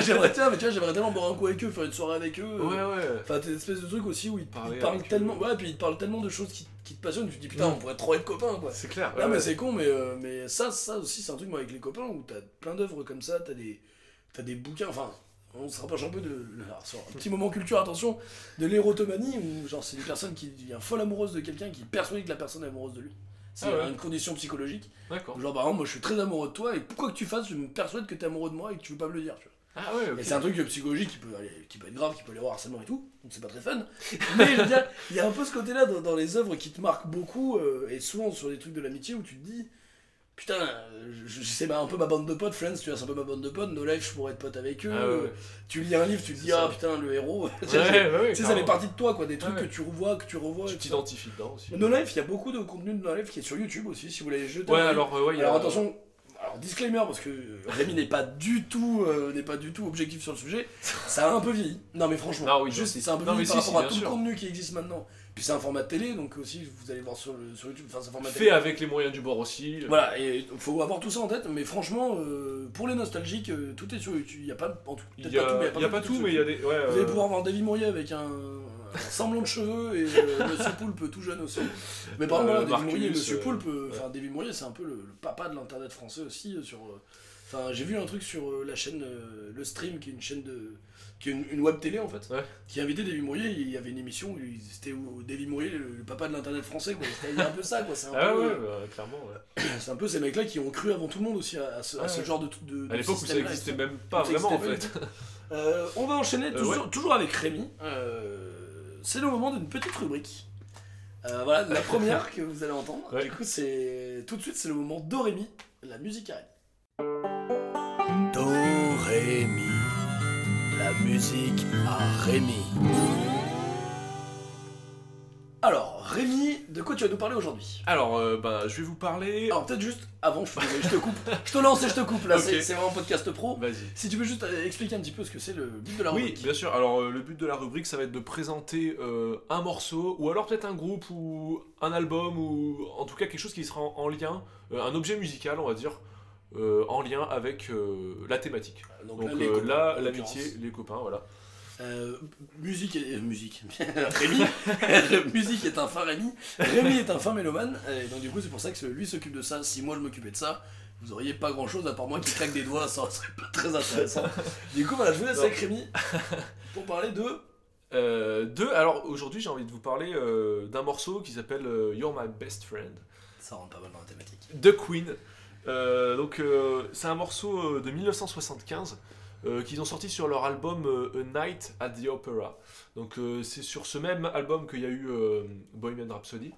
j'aimerais, mais tu vois, j'aimerais tellement boire un coup avec eux, faire une soirée avec eux. Ouais, ouais. Enfin, t'as une espèce de truc aussi où ils, te parlent eux. tellement. Ouais, puis ils te parlent tellement de choses qui, qui te passionnent, tu te dis, putain, on pourrait trop être copains, quoi. C'est clair. Non ouais, mais c'est con mais, euh, mais ça ça aussi c'est un truc moi avec les copains où t'as plein d'œuvres comme ça, t'as des t'as des bouquins, enfin on se rapproche un peu de alors, sur un petit moment culture attention de l'érotomanie où genre c'est une personne qui devient folle amoureuse de quelqu'un qui est persuadé que la personne est amoureuse de lui. C'est Ah ouais. une condition psychologique. D'accord. Genre par exemple moi je suis très amoureux de toi et pourquoi que tu fasses je me persuade que t'es amoureux de moi et que tu veux pas me le dire. Tu vois. Ah ouais. Et c'est un truc psychologique qui peut, aller- qui peut être grave, qui peut aller au harcèlement et tout, donc c'est pas très fun. Mais je veux dire, il y a un peu ce côté-là dans, dans les œuvres qui te marquent beaucoup, euh, et souvent sur des trucs de l'amitié où tu te dis, putain, je, c'est ma- un peu ma bande de potes, Friends, tu vois, c'est un peu ma bande de potes, No Life, je pourrais être pote avec eux. Ah ouais. Tu lis un livre, tu te dis, ah putain, le héros. tu sais, ouais, ça fait partie de toi, quoi, des trucs que tu revois, que tu revois. Tu t'identifies dedans aussi. No Life, il y a beaucoup de contenu de No Life qui est sur YouTube aussi, si vous voulez jeter Ouais, alors, euh, ouais, y a. Alors attention, alors disclaimer parce que Rémi n'est pas du tout euh, n'est pas du tout objectif sur le sujet. Ça a un peu vieilli. Non mais franchement, Ah oui, juste c'est un peu Non, vieilli mais par si, rapport si, à tout le contenu qui existe maintenant. Puis c'est un format de télé donc aussi vous allez voir sur, le, sur YouTube, enfin c'est un format Fait télé. avec les moyens du bord aussi. Voilà, et faut avoir tout ça en tête, mais franchement, euh, pour les nostalgiques, euh, tout est sur YouTube. Il y a pas, en tout, Il peut-être y a, pas tout, mais il y a pas tout, mais il y a des. Ouais, Vous allez euh, pouvoir voir Davy Mourier avec un, un semblant de cheveux et euh, Monsieur Poulpe tout jeune aussi. Mais par Euh, Davy Marcus, Mourier Monsieur euh, Poulpe, euh, enfin Davy Mourier c'est un peu le, le papa de l'internet français aussi. euh, sur, euh, Enfin, j'ai vu un truc sur euh, la chaîne euh, Le Stream, qui est une chaîne de. Qui est une, une web télé en fait, Ouais. qui invitait Davy Mourier. Il y avait une émission où il- c'était où Davy Mourier, le, le papa de l'internet français, quoi. C'était un peu ça, quoi. C'est un, Ah peu, ouais, euh, bah, clairement. ouais. c'est un peu ces mecs-là qui ont cru avant tout le monde aussi à, à ce, à Ouais, ce ouais. genre de. de, de À l'époque où ça système-là et existait tout. même pas vraiment en fait. Euh, on va enchaîner Euh, toujours, ouais. toujours avec Rémi. Euh, c'est le moment d'une petite rubrique. Euh, voilà, la première que vous allez entendre. Ouais. Du coup, c'est tout de suite, c'est le moment Do Rémi, la musique à Rémi. Do Rémi, la musique à Rémi. Alors, Rémi, de quoi tu vas nous parler aujourd'hui? Alors, euh, bah, je vais vous parler. Alors peut-être juste avant, je, je te coupe, je te lance et je te coupe là. C'est c'est vraiment podcast pro. Vas-y. Si tu veux juste euh, expliquer un petit peu ce que c'est le but de la Oui, rubrique. bien sûr. Alors, euh, le but de la rubrique, ça va être de présenter euh, un morceau, ou alors peut-être un groupe, ou un album, ou en tout cas quelque chose qui sera en, en lien, un objet musical, on va dire, euh, en lien avec euh, la thématique. Donc, Donc là, euh, l'amitié, les copains, voilà. Euh, musique et euh, musique. Rémi, musique est un fin Rémi. Rémi est un fin mélomane. Et donc du coup c'est pour ça que lui s'occupe de ça. Si moi je m'occupais de ça, vous auriez pas grand chose à part moi qui claque des doigts. Ça serait pas très intéressant. Du coup voilà, je vous laisse avec Rémi pour parler de. Euh, deux, alors aujourd'hui, j'ai envie de vous parler d'un morceau qui s'appelle You're My Best Friend. Ça rentre pas mal dans la thématique. The Queen. Euh, donc euh, c'est un morceau euh, de 1975 euh, qu'ils ont sorti sur leur album A Night at the Opera. Donc c'est sur ce même album qu'il y a eu Bohemian Rhapsody.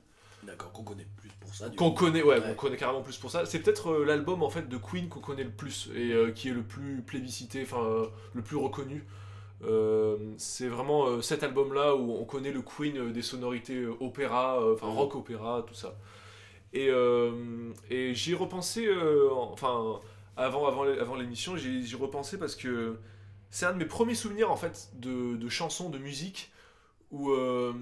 D'accord, qu'on connaît plus pour ça. Qu'on connaît, ouais, Ouais. qu'on connaît carrément plus pour ça. C'est peut-être euh, l'album en fait de Queen qu'on connaît le plus et euh, qui est le plus plébiscité, enfin euh, le plus reconnu. C'est vraiment cet album-là où on connaît le Queen des sonorités opéra, enfin Mhm. rock opéra, tout ça. Et, euh, et j'y ai repensé, euh, en- enfin avant, avant, avant l'émission, j'y j'y ai repensé parce que c'est un de mes premiers souvenirs en fait de, de chansons, de musique où euh,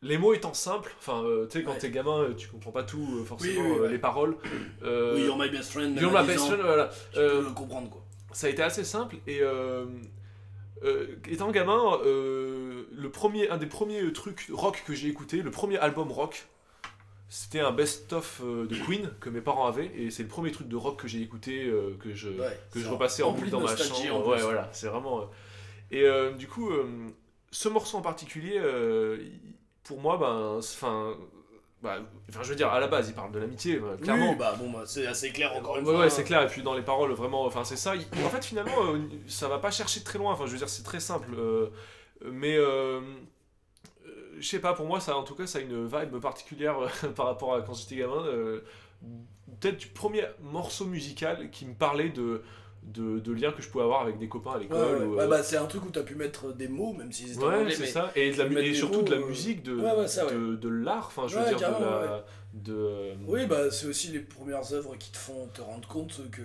les mots étant simples, enfin euh, tu sais quand Ouais. t'es gamin, tu comprends pas tout euh, forcément Oui, oui, ouais. les paroles. Oui, You're my best friend. You're my 10 best friend, voilà. Tu peux le comprendre quoi. ça a été assez simple et étant gamin, le premier, un des premiers trucs rock que j'ai écouté, le premier album rock, c'était un best-of euh, de Queen que mes parents avaient et c'est le premier truc de rock que j'ai écouté euh, que je Ouais, que je repassais en boucle dans ma chambre. Ouais, voilà, c'est vraiment. euh, Et euh, du coup, ce morceau en particulier, pour moi, ben, enfin, bah, enfin, je veux dire, à la base, il parle de l'amitié, bah, clairement. Oui, bah bon, bah, c'est assez clair encore une Ouais, fois. ouais, c'est clair. Et puis dans les paroles, vraiment, enfin, c'est ça. Il- En fait, finalement, ça va pas chercher très loin. Enfin, je veux dire, c'est très simple. mais je sais pas, pour moi, ça, en tout cas, ça a une vibe particulière euh, par rapport à quand j'étais gamin. euh, Peut-être du premier morceau musical qui me parlait de, de, de liens que je pouvais avoir avec des copains à l'école. ouais. ou, Ouais, euh, bah, c'est un truc où t'as pu mettre des mots, même s'ils étaient en Ouais, c'est ça. Et, de la, et surtout mots, de la musique, de, de, de l'art. Enfin, je veux dire, de carrément, la. De, Oui, bah c'est aussi les premières œuvres qui te font te rendre compte que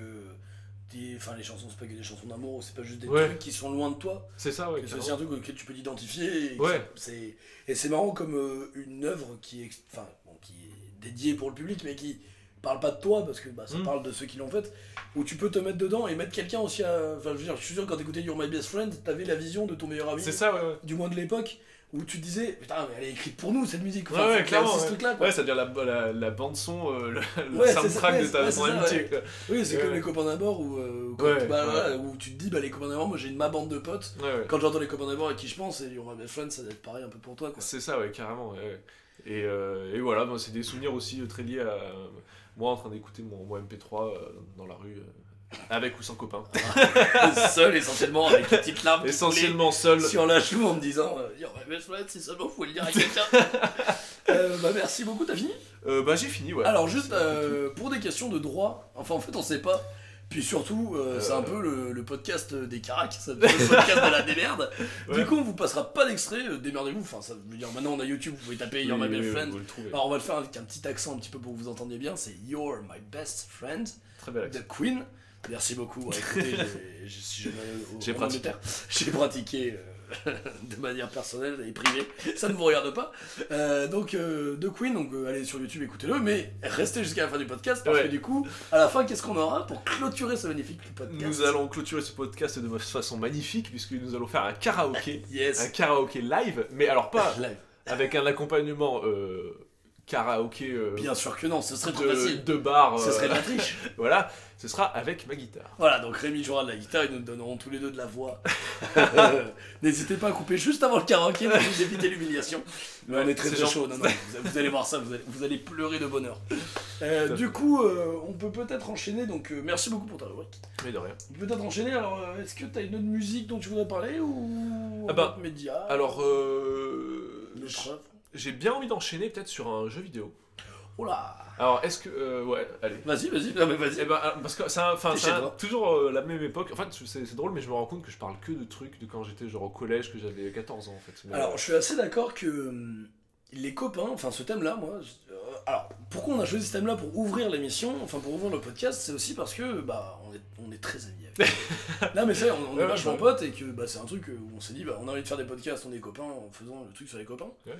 des... enfin, les chansons, c'est pas que des chansons d'amour, c'est pas juste des Ouais. trucs qui sont loin de toi. C'est ça, ouais. c'est aussi un truc auquel tu peux t'identifier. Et, Ouais. c'est- et c'est marrant comme euh, une œuvre qui est, enfin, bon, qui est dédiée pour le public, mais qui parle pas de toi parce que bah, ça Mm. parle de ceux qui l'ont faite, où tu peux te mettre dedans et mettre quelqu'un aussi à. Enfin, je veux dire, je suis sûr, quand t'écoutais You're My Best Friend, t'avais la vision de ton meilleur ami, C'est ça, ouais. ouais. du moins de l'époque, où tu disais, putain, mais elle est écrite pour nous cette musique. Ouais, Enfin, ouais, ait clairement. aussi ce ouais. truc-là, quoi. Ouais, c'est-à-dire la, la, la bande-son, euh, le, Ouais, c'est soundtrack ouais, de ta ouais, ton c'est amitié. ouais. quoi. Oui, c'est Ouais, comme ouais. les copains d'abord où, euh, quand- Ouais, bah, ouais. voilà, où tu te dis, bah, les copains d'abord, moi j'ai ma bande de potes. Ouais, ouais. Quand j'entends les copains d'abord à qui je pense, et You're My Best Friend, ça doit être pareil un peu pour toi. Quoi. C'est ça, ouais, carrément. ouais, ouais. Et, euh, et voilà, c'est des souvenirs aussi très liés à moi en train d'écouter mon, mon MP3 euh, dans la rue, avec ou sans copain. Seul essentiellement avec une petite larme Essentiellement seul. sur la joue en me disant You're My Best Friend, si seulement vous pouvez le dire à quelqu'un. Euh, bah, merci beaucoup, t'as fini? Euh, bah, j'ai fini, ouais. Alors, juste C'est euh, pour des questions de droit, enfin en fait on sait pas. Puis surtout, euh, c'est un peu le, le podcast des caracs, c'est le podcast de la démerde. Du coup, on vous passera pas d'extrait, euh, démerdez-vous. Enfin, ça veut dire maintenant on a YouTube, vous pouvez taper You're Oui, My oui, Best oui, Friend. Alors on va le faire avec un petit accent un petit peu pour que vous entendiez bien, c'est You're My Best Friend Très bel accent. de Queen. Merci beaucoup. Écoutez, j'ai- pratiqué. Euh, de manière personnelle et privée. Ça ne vous regarde pas. Euh, donc euh, de Queen, donc euh, allez sur YouTube, écoutez-le, mais restez jusqu'à la fin du podcast parce Ouais. que du coup, à la fin, qu'est-ce qu'on aura pour clôturer ce magnifique podcast Nous allons clôturer ce podcast de façon magnifique, puisque nous allons faire un karaoké. un Yes. karaoké live, mais alors pas Live. avec un accompagnement karaoké euh, Bien sûr que non, ce serait trop facile. de bar. Ce euh, serait de la triche. Voilà, ce sera avec ma guitare. Voilà, donc Rémi jouera de la guitare et nous donnerons tous les deux de la voix. Euh, N'hésitez pas à couper juste avant le karaoké pour éviter l'humiliation. Mais on est très chaud, non, non, vous, allez voir ça, vous allez, vous allez pleurer de bonheur. Euh, du coup, euh, on peut peut-être enchaîner, donc euh, merci beaucoup pour ta rubrique. Mais de rien. On peut peut-être enchaîner, alors euh, est-ce que tu as une autre musique dont tu voudrais parler ou Ah bah, média? Alors, euh, œuvre j'ai bien envie d'enchaîner peut-être sur un jeu vidéo. Là Alors, est-ce que. euh, ouais, allez. Vas-y, vas-y, non, mais Eh vas-y. ben, parce que c'est un- enfin, C'est c'est chez un- toi. toujours euh, la même époque. En fait, c'est c'est drôle, mais je me rends compte que je parle que de trucs de quand j'étais genre au collège, que j'avais 14 ans en fait. Mais, Alors, je suis assez d'accord que hum, les copains, enfin ce thème-là, moi. je- euh, alors, pourquoi on a choisi ce thème-là pour ouvrir l'émission, enfin pour ouvrir le podcast, c'est aussi parce que bah on est, on est très amis avec. non mais c'est, on, on est Ouais, vachement ouais. potes et que bah, c'est un truc où on s'est dit bah on a envie de faire des podcasts, on est copains en faisant le truc sur les copains. Ouais.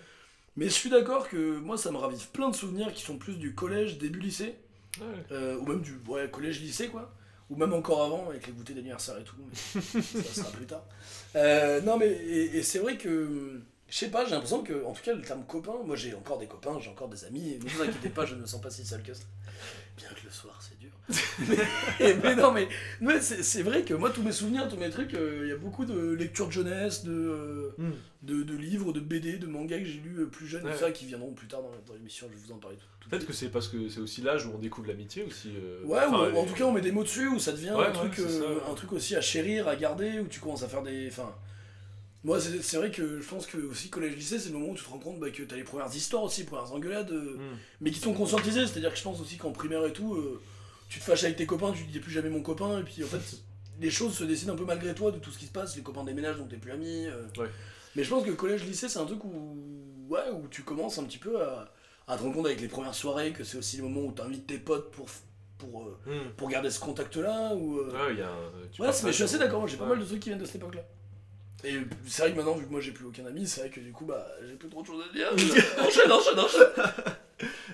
Mais je suis d'accord que moi ça me ravive plein de souvenirs qui sont plus du collège, début lycée, ouais. euh, ou même du ouais, collège-lycée quoi. Ou même encore avant avec les goûters d'anniversaire et tout, mais ça sera plus tard. Euh, non mais et, et c'est vrai que je sais pas, j'ai l'impression que en tout cas le terme copain, moi j'ai encore des copains, j'ai encore des amis, et ne vous inquiétez pas, je ne me sens pas si seul que ça. Bien que le soir. Mais, mais non mais, mais c'est vrai que moi tous mes souvenirs, tous mes trucs, euh, il y a beaucoup de lectures de jeunesse, de, euh, Hmm. de, de livres, de BD, de mangas que j'ai lus euh, plus jeune et Ouais. tout ça qui viendront plus tard dans, dans l'émission, je vais vous en parler tout, tout Peut-être que c'est parce que c'est aussi l'âge où on découvre l'amitié aussi. euh, Ouais, en et- tout cas on met des mots dessus, où ça devient Ouais, un, truc, ça, un truc aussi à chérir, à garder, où tu commences à faire des. Enfin, moi c'est c'est vrai que je pense que aussi collège-lycée, c'est le moment où tu te rends compte bah, que t'as les premières histoires aussi, les premières engueulades, Hmm. mais qui sont conscientisées, c'est-à-dire que je pense aussi qu'en primaire et tout, tu te fâches avec tes copains, tu dis plus jamais mon copain, et puis en fait les choses se décident un peu malgré toi de tout ce qui se passe, les copains déménagent donc t'es plus ami. euh. Ouais. Mais je pense que collège-lycée, c'est un truc où, ouais, où tu commences un petit peu à, à te rendre compte avec les premières soirées que c'est aussi le moment où t'invites tes potes pour. pour euh, Hmm. pour garder ce contact là ou euh, Ouais, il y a un- tu ouais mais je suis assez d'accord j'ai pas mal de trucs qui viennent de cette époque là et c'est vrai que maintenant vu que moi j'ai plus aucun ami c'est vrai que du coup bah j'ai plus trop de choses à dire enchaîne enchaîne enchaîne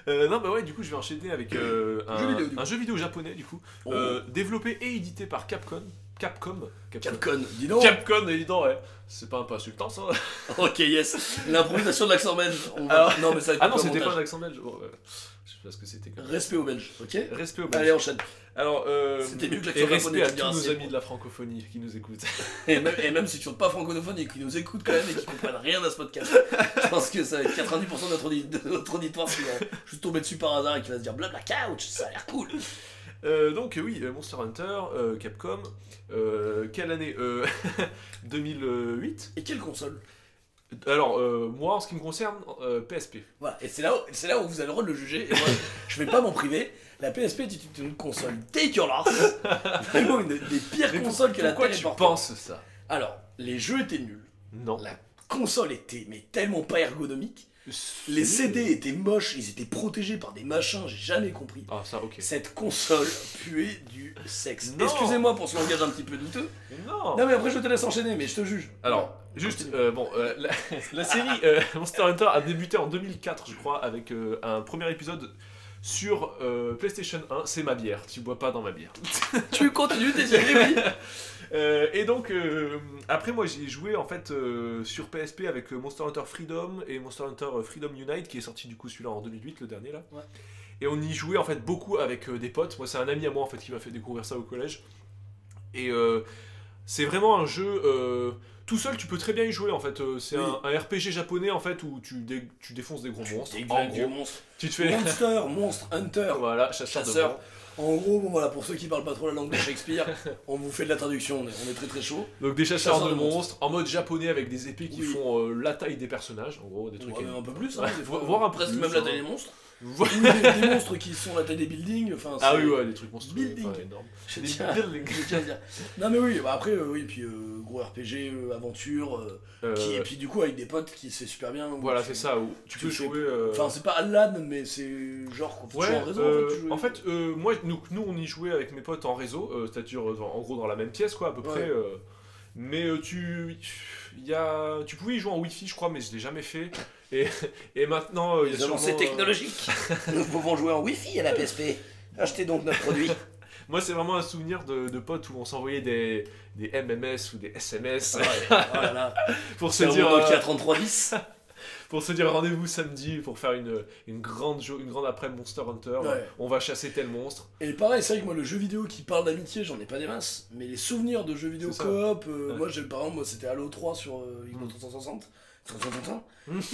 Euh, non, bah ouais, du coup, je vais enchaîner avec euh, un, Jeu vidéo, du coup. un jeu vidéo japonais, du coup, Oh. euh, développé et édité par Capcom. Capcom. Capcom, dis donc. Capcom, évident, ouais. C'est pas un peu insultant ça ok, yes. L'improvisation de l'accent belge. On va... Alors- Non, mais ça Ah non, c'était pas un accent belge. Bon, ouais. Je sais pas ce que c'était. Respect aux Belges, ok Respect au Allez, belge. enchaîne. Alors, euh, C'était mieux que l'accent et respect à tous nos amis de la francophonie qui nous écoutent. Et même, et même si tu ne pas francophone et qui nous écoutent quand même et qui comprennent rien à ce podcast, je pense que ça va être 90% de notre, audi- de notre auditoire qui va juste tomber dessus par hasard et qui va se dire blabla couch, ça a l'air cool. Euh, donc euh, oui, euh, Monster Hunter, euh, Capcom, euh, quelle année euh, 2008 Et quelle console? Alors, euh, moi, en ce qui me concerne, euh, PSP. Voilà, et c'est là, où- c'est là où vous avez le droit de le juger. Et moi, je vais pas m'en priver. La PSP est une console dégueulasse. Vraiment une des pires Mais consoles que la Pourquoi tu penses ça? Alors, les jeux étaient nuls. Non. La console était mais tellement pas ergonomique. Les CD étaient moches, ils étaient protégés par des machins, j'ai jamais compris. Ah, ça, ok. Cette console puait du sexe. Non. Excusez-moi pour ce langage un petit peu douteux. Non Non mais après je te laisse enchaîner, mais je te juge. Alors, juste, euh, bon, euh, la, la série euh, Monster Hunter a débuté en 2004, je crois, avec un premier épisode sur PlayStation 1. C'est ma bière, tu bois pas dans ma bière. tu continues tes idées, oui. Euh, et donc, euh, après, moi, j'ai joué en fait euh, sur PSP avec Monster Hunter Freedom et Monster Hunter Freedom Unite, qui est sorti du coup celui-là en 2008, le dernier là. Ouais. Et on y jouait en fait beaucoup avec des potes. Moi, c'est un ami à moi en fait qui m'a fait découvrir ça au collège. Et c'est vraiment un jeu. tout seul, tu peux très bien y jouer en fait. C'est Oui. un, un RPG japonais en fait où tu, dé- tu défonces des gros monstres. En gros, monstre. tu te fais. Monster, monstre, hunter. voilà, chasseur, Chasseur. de monstres. En gros, bon voilà, pour ceux qui parlent pas trop la langue de Shakespeare, on vous fait de la traduction, on est, on est très très chaud. Donc des chasseurs, Chasseurs de de monstres, en mode japonais avec des épées qui Oui. font euh, la taille des personnages, en gros, des trucs. Ouais, un peu plus, hein, Ouais, des fois, voire un peu presque plus, même la hein. taille des monstres. Ou des, des monstres qui sont la taille des buildings. Enfin, Ah oui, ouais, des trucs monstrueux, Building. enfin, énormes. Je Des tiens- buildings. je tiens à dire. Non mais oui, bah après euh, oui, puis euh, gros RPG, euh, aventure, euh, qui, et puis du coup avec des potes qui c'est super bien. voilà, c'est ça, où tu, tu peux jouer. euh, Enfin c'est pas LAN mais c'est genre Ouais, en réseau en fait. tu en fait, euh, moi, nous, nous, on y jouait avec mes potes en réseau, c'est-à-dire en gros dans la même pièce, quoi, à peu Ouais. près. mais tu, y a, tu pouvais y jouer en Wi-Fi, je crois, mais je l'ai jamais fait. Et, et maintenant, euh, avancées sûrement, euh, technologiques. Nous pouvons jouer en Wi-Fi à la PSP. Achetez donc notre produit. moi, c'est vraiment un souvenir de, de potes où on s'envoyait des, des MMS ou des SMS Ouais, oh là là. pour se C'est dire, Nokia euh, 3310. pour se dire rendez-vous samedi pour faire une, une grande une grande après Monster Hunter. Ouais. On va chasser tel monstre. Et pareil, c'est vrai que moi, le jeu vidéo qui parle d'amitié, j'en ai pas des masses. Mais les souvenirs de jeux vidéo C'est coop, euh, Ouais. moi, j'ai, par exemple, moi, c'était Halo 3 sur euh, Xbox 360. 360, Mm.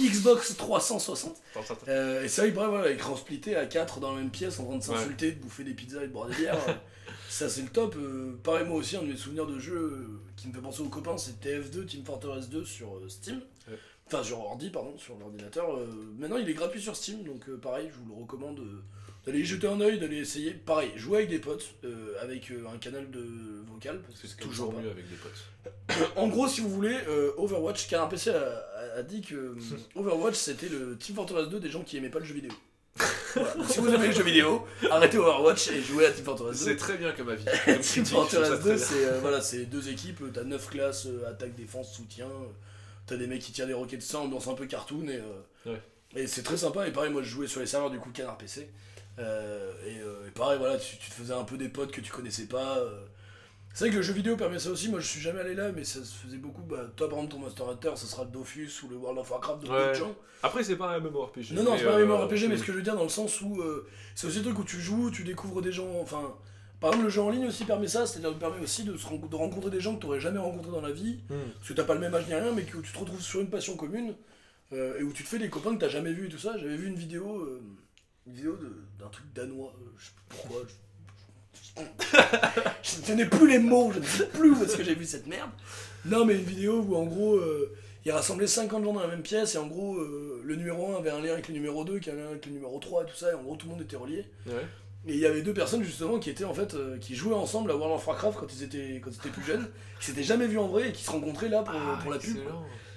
Xbox 360. Attends, attends, attends. Euh, et c'est vrai que, pareil, voilà, écran splitté à 4 dans la même pièce en train de s'insulter, de bouffer des pizzas et de boire des bières. ça, c'est le top. Euh, pareil, moi aussi, un de mes souvenirs de jeu euh, qui me fait penser aux copains, c'est TF2, Team Fortress 2 sur euh, Steam. Ouais. Enfin, sur ordi, pardon, sur l'ordinateur. Euh, maintenant, il est gratuit sur Steam, donc euh, pareil, je vous le recommande euh, d'aller y jeter un oeil, d'aller essayer. Pareil, jouer avec des potes, euh, avec euh, un canal de vocal. Parce que C'est toujours mieux avec des potes. En gros, si vous voulez, euh, Overwatch, car un PC a, a- dit que euh, Overwatch c'était le Team Fortress 2 des gens qui aimaient pas le jeu vidéo. Voilà. Donc, si vous aimez le jeu vidéo, arrêtez Overwatch et jouez à Team Fortress 2. C'est très bien comme avis. Team Comme Fortress très 2, bien. c'est euh, voilà, c'est deux équipes, t'as 9 classes, euh, attaque, défense, soutien. euh, T'as des mecs qui tirent des roquettes de sang, ambiance un peu cartoon et, euh, Ouais. et c'est très sympa. Et pareil, moi je jouais sur les serveurs du coup Canard PC. Et, et pareil, voilà, tu, tu te faisais un peu des potes que tu connaissais pas. C'est vrai que le jeu vidéo permet ça aussi. Moi je suis jamais allé là, mais ça se faisait beaucoup. Bah, toi par exemple, ton Monster Hunter, ça sera le Dofus ou le World of Warcraft de Ouais. d'autres gens. Après, c'est pas un MMORPG. Non, non, c'est pas un euh, MMORPG, mais ce que je veux dire dans le sens où euh, c'est aussi un truc où tu joues, tu découvres des gens. Enfin, par exemple, le jeu en ligne aussi permet ça, c'est-à-dire permet aussi de, se ren- de rencontrer des gens que tu n'aurais jamais rencontrés dans la vie, Hmm. parce que t'as pas le même âge ni rien, mais que tu te retrouves sur une passion commune euh, et où tu te fais des copains que t'as jamais vus et tout ça. J'avais vu une vidéo, euh, une vidéo de- d'un truc danois, je sais plus pourquoi. Je, je ne tenais plus les mots, je ne sais plus où est-ce que j'ai vu cette merde. Non, mais une vidéo où en gros. euh, il rassemblait 50 gens dans la même pièce et en gros euh, le numéro 1 avait un lien avec le numéro 2 qui avait un lien avec le numéro 3 et tout ça et en gros tout le monde était relié Ouais. et il y avait deux personnes justement qui étaient en fait euh, qui jouaient ensemble à World of Warcraft quand ils étaient quand ils étaient plus jeunes qui s'étaient jamais vus en vrai et qui se rencontraient là pour, Ah, pour la pub.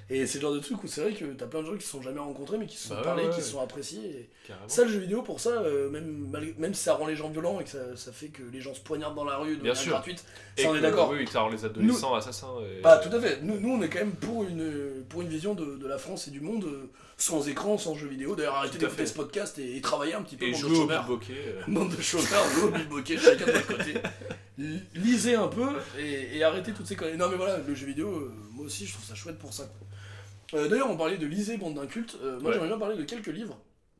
Et c'est le genre de truc où c'est vrai que t'as plein de gens qui se sont jamais rencontrés mais qui se sont Bah parlé, ouais, qui se sont appréciés. et. Ça, le jeu vidéo, pour ça, euh, même, même si ça rend les gens violents et que ça, ça fait que les gens se poignardent dans la rue de Bien manière gratuite, Et ça on est d'accord. Oui, ça rend les adolescents assassins. Et... Bah, tout à fait. Nous, nous, on est quand même pour une, pour une vision de, de la France et du monde euh, sans écran, sans jeux vidéo. D'ailleurs, arrêtez d'écouter ce podcast et, et travailler un petit peu Et jouer au bilboquet. euh. Bande de chômeurs, jouer au bilboquet, chacun de côté. Lisez un peu et, et arrêtez toutes ces conneries. Non, mais voilà, le jeu vidéo, euh, moi aussi, je trouve ça chouette pour ça. quoi. Euh, D'ailleurs, on parlait de lisez, bande d'incultes. Euh, moi, Ouais. j'aimerais bien parler de quelques livres.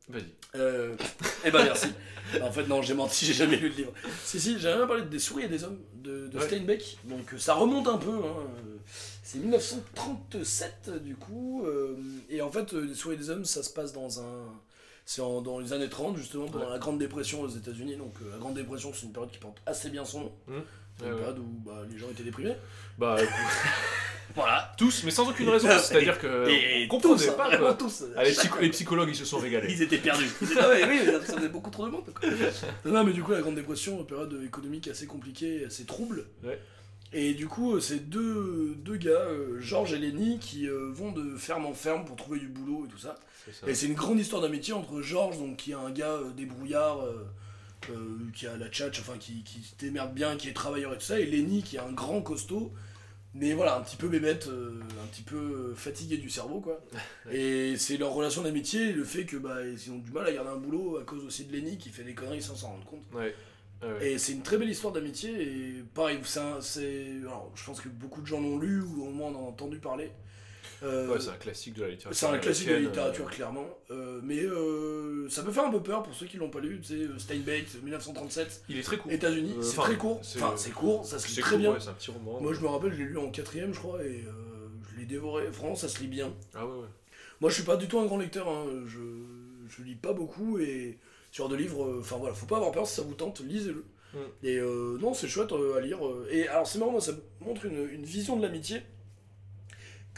Vas-y. Euh, eh ben merci. en fait non, j'ai menti, j'ai jamais lu le livre. Si si, j'aimerais bien parler de Des souris et des hommes de, de Ouais. Steinbeck. Donc ça remonte un peu. hein, C'est 1937 du coup. et en fait, Des souris et des hommes, ça se passe dans un. C'est dans les années 30 justement pendant Ouais. la Grande Dépression aux États-Unis. Donc la Grande Dépression, c'est une période qui porte assez bien son nom. C'est Ouais, une période où bah, les gens étaient déprimés. Bah, écoute, Voilà. tous, mais sans aucune raison. C'est-à-dire que. Et on comprenait tous, hein, pas. quoi. tous. Ah, les, Chaque- psycho- les psychologues, ils se sont régalés. Ils étaient perdus. Ils étaient- Ah ouais, oui, ça faisait beaucoup trop de monde. quoi. Non, mais du coup, la Grande Dépression, période économique assez compliquée, assez trouble. Ouais. Et du coup, c'est deux, deux gars, euh, Georges et Lenny, qui euh, vont de ferme en ferme pour trouver du boulot et tout ça. Et c'est une grande histoire d'amitié entre Georges, donc, qui est un gars euh, débrouillard, euh, qui a la tchatch, enfin qui, qui se démerde bien, qui est travailleur et tout ça, et Lenny qui est un grand costaud, mais voilà, un petit peu bébête, euh, un petit peu euh, fatigué du cerveau quoi. Et c'est leur relation d'amitié, le fait que bah, ils ont du mal à garder un boulot à cause aussi de Lenny qui fait des conneries sans s'en rendre compte. Ouais. Ouais, ouais. Et c'est une très belle histoire d'amitié, et pareil, c'est je pense que beaucoup de gens l'ont lu ou au moins en ont entendu parler. Euh, Ouais, c'est un classique de la littérature. c'est un classique de la littérature, clairement. Euh, mais euh, ça peut faire un peu peur pour ceux qui l'ont pas lu. Tu sais, euh, Steinbeck, 1937, euh, Il est très court. États-Unis. Euh, c'est très court. c'est- Enfin, c'est court, ça se lit C'est très court, bien. ouais, c'est un petit roman. Moi, je me rappelle, je l'ai lu en quatrième, je crois, et euh, je l'ai dévoré. Vraiment, ça se lit bien. Ah ouais, ouais. Moi, je suis pas du tout un grand lecteur. hein. Je, je lis pas beaucoup et ce genre de livre, euh, enfin voilà, faut pas avoir peur si ça vous tente, lisez-le. Mm. Et euh, non, c'est chouette euh, à lire. euh. Et alors, c'est marrant, moi, ça montre une, une vision de l'amitié.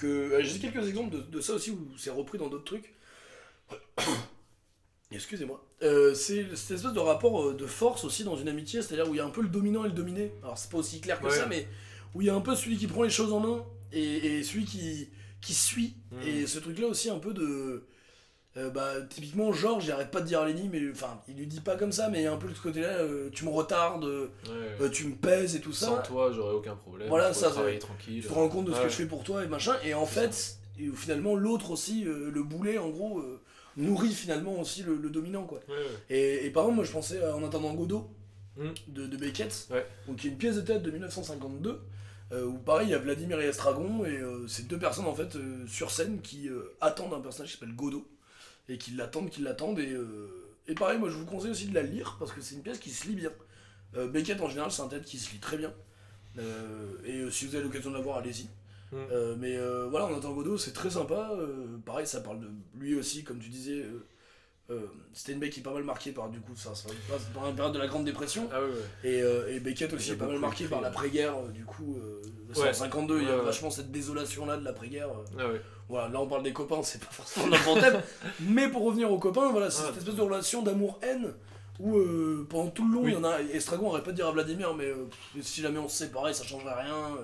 Que euh, j'ai quelques exemples de, de ça aussi où c'est repris dans d'autres trucs. Excusez-moi. Euh, c'est cette espèce de rapport euh, de force aussi dans une amitié, c'est-à-dire où il y a un peu le dominant et le dominé. Alors c'est pas aussi clair que Ouais. ça, mais où il y a un peu celui qui prend les choses en main et, et celui qui, qui suit. Mm. Et ce truc-là aussi un peu de... euh, bah, typiquement, Georges, il arrête pas de dire à Lenny, mais enfin, il lui dit pas comme ça, mais il y a un peu de ce côté-là, euh, tu me retardes, euh, Ouais. tu me pèses et tout ça. Sans toi, j'aurais aucun problème. Voilà, ça, travailler tranquille. tu te rends compte de ce Ouais. que je fais pour toi et machin. Et en fait, et finalement, l'autre aussi, le boulet, en gros, nourrit finalement aussi le, le dominant, quoi. Et, et par exemple, moi je pensais En attendant Godot Mm. de, de Beckett, donc, qui est une pièce de théâtre de 1952, euh, où pareil, il y a Vladimir et Estragon, et euh, c'est deux personnes en fait euh, sur scène qui attendent un personnage qui s'appelle Godot, et qui l'attendent, qui l'attendent, et, euh, et pareil, moi je vous conseille aussi de la lire, parce que c'est une pièce qui se lit bien. Euh, Beckett en général, c'est un théâtre qui se lit très bien, Euh, et euh, si vous avez l'occasion de la voir, allez-y. Mm. Mais voilà, En attendant Godot, c'est très sympa, pareil, ça parle de lui aussi, comme tu disais. Euh, euh, Steinbeck est pas mal marqué par du coup ça, ça passe dans la période de la Grande Dépression. Ah et, euh, et Beckett aussi est pas mal marqué par l'après-guerre du coup Ouais. en 52 il y a Ouais, vachement cette désolation là de l'après-guerre euh. Ah voilà là on parle des copains c'est pas forcément thème. Mais pour revenir aux copains voilà c'est Ah, cette espèce de relation d'amour-haine où euh, pendant tout le long Oui. il y en a Estragon arrête pas de dire à Vladimir mais si jamais on se séparait ça changerait rien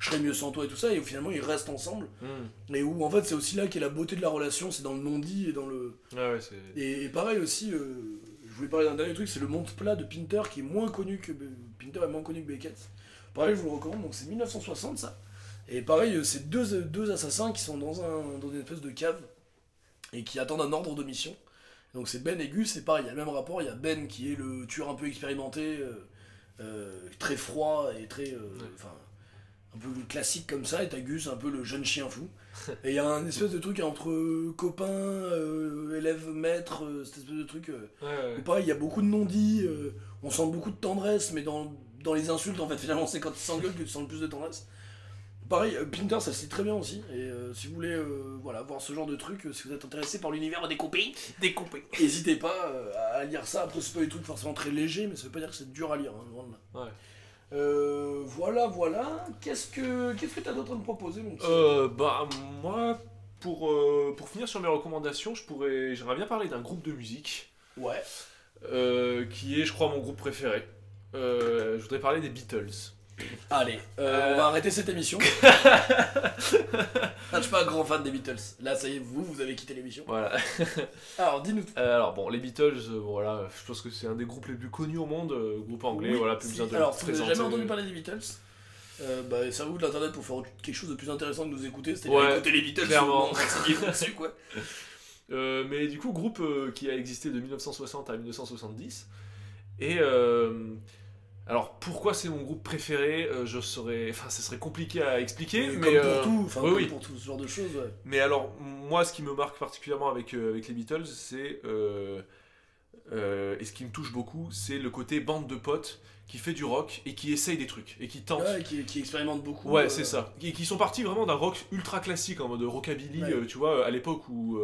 je serais mieux sans toi et tout ça et finalement ils restent ensemble Hmm. et où en fait c'est aussi là qu'est la beauté de la relation c'est dans le non-dit et dans le Ah ouais, et, et pareil aussi, euh, je voulais parler d'un dernier truc, c'est le monte plat de Pinter qui est moins connu que Pinter est moins connu que Beckett. Pareil, je vous le recommande. Donc c'est 1960 ça. Et pareil, euh, c'est deux, deux assassins qui sont dans un dans une espèce de cave et qui attendent un ordre de mission. Donc c'est Ben et Gus, c'est pareil, il y a le même rapport. Il y a Ben qui est le tueur un peu expérimenté, euh, euh, très froid et très, euh, un peu classique comme ça. Et t'as Gus, un peu le jeune chien fou. Et il y a un espèce de truc entre copains, euh, élèves, maîtres, euh, cette espèce de truc. euh, Ouais, ouais. où pareil, il y a beaucoup de non-dits, euh, on sent beaucoup de tendresse, mais dans, dans les insultes, en fait, finalement, c'est quand ils s'engueulent que tu sens le plus de tendresse. Pareil, euh, Pinter, ça se lit très bien aussi, et si vous voulez voilà, voir ce genre de truc, si vous êtes intéressé par l'univers des copains, des n'hésitez pas à lire ça. Après, c'est pas des trucs forcément très légers, mais ça veut pas dire que c'est dur à lire, hein. Ouais. Euh, voilà, voilà. Qu'est-ce que qu'est-ce que t'as d'autre à me proposer, mon petit Euh, bah, moi, pour, euh, pour finir sur mes recommandations, je pourrais, j'aimerais bien parler d'un groupe de musique Ouais. euh, qui est, je crois, mon groupe préféré. Je voudrais parler des Beatles. Allez, euh, Euh. on va arrêter cette émission. ah, tu suis pas grand fan des Beatles. Là, ça y est, vous, vous avez quitté l'émission. Voilà. Alors, dis-nous. Euh, alors bon, les Beatles, euh, voilà, je pense que c'est un des groupes les plus connus au monde, groupe anglais, Oui, voilà, plus besoin de Alors, vous n'avez jamais entendu parler des Beatles, bah, servez-vous de l'internet pour faire quelque chose de plus intéressant que nous écouter, c'est-à-dire Ouais, écouter les Beatles clairement. dessus, quoi. Mais du coup, groupe qui a existé de 1960 à 1970. Et euh, alors, pourquoi c'est mon groupe préféré euh, Je saurais, enfin, ce serait compliqué à expliquer, mais comme euh, pour tout, enfin, oui, comme oui. pour tout ce genre de choses, ouais. Mais alors, moi, ce qui me marque particulièrement avec, euh, avec les Beatles, c'est. euh, euh, et ce qui me touche beaucoup, c'est le côté bande de potes qui fait du rock et qui essaye des trucs et qui tente. Ouais, qui, qui expérimente beaucoup. Ouais, euh, c'est ça. Et qui sont partis vraiment d'un rock ultra classique en mode rockabilly, Ouais. euh, tu vois, à l'époque où.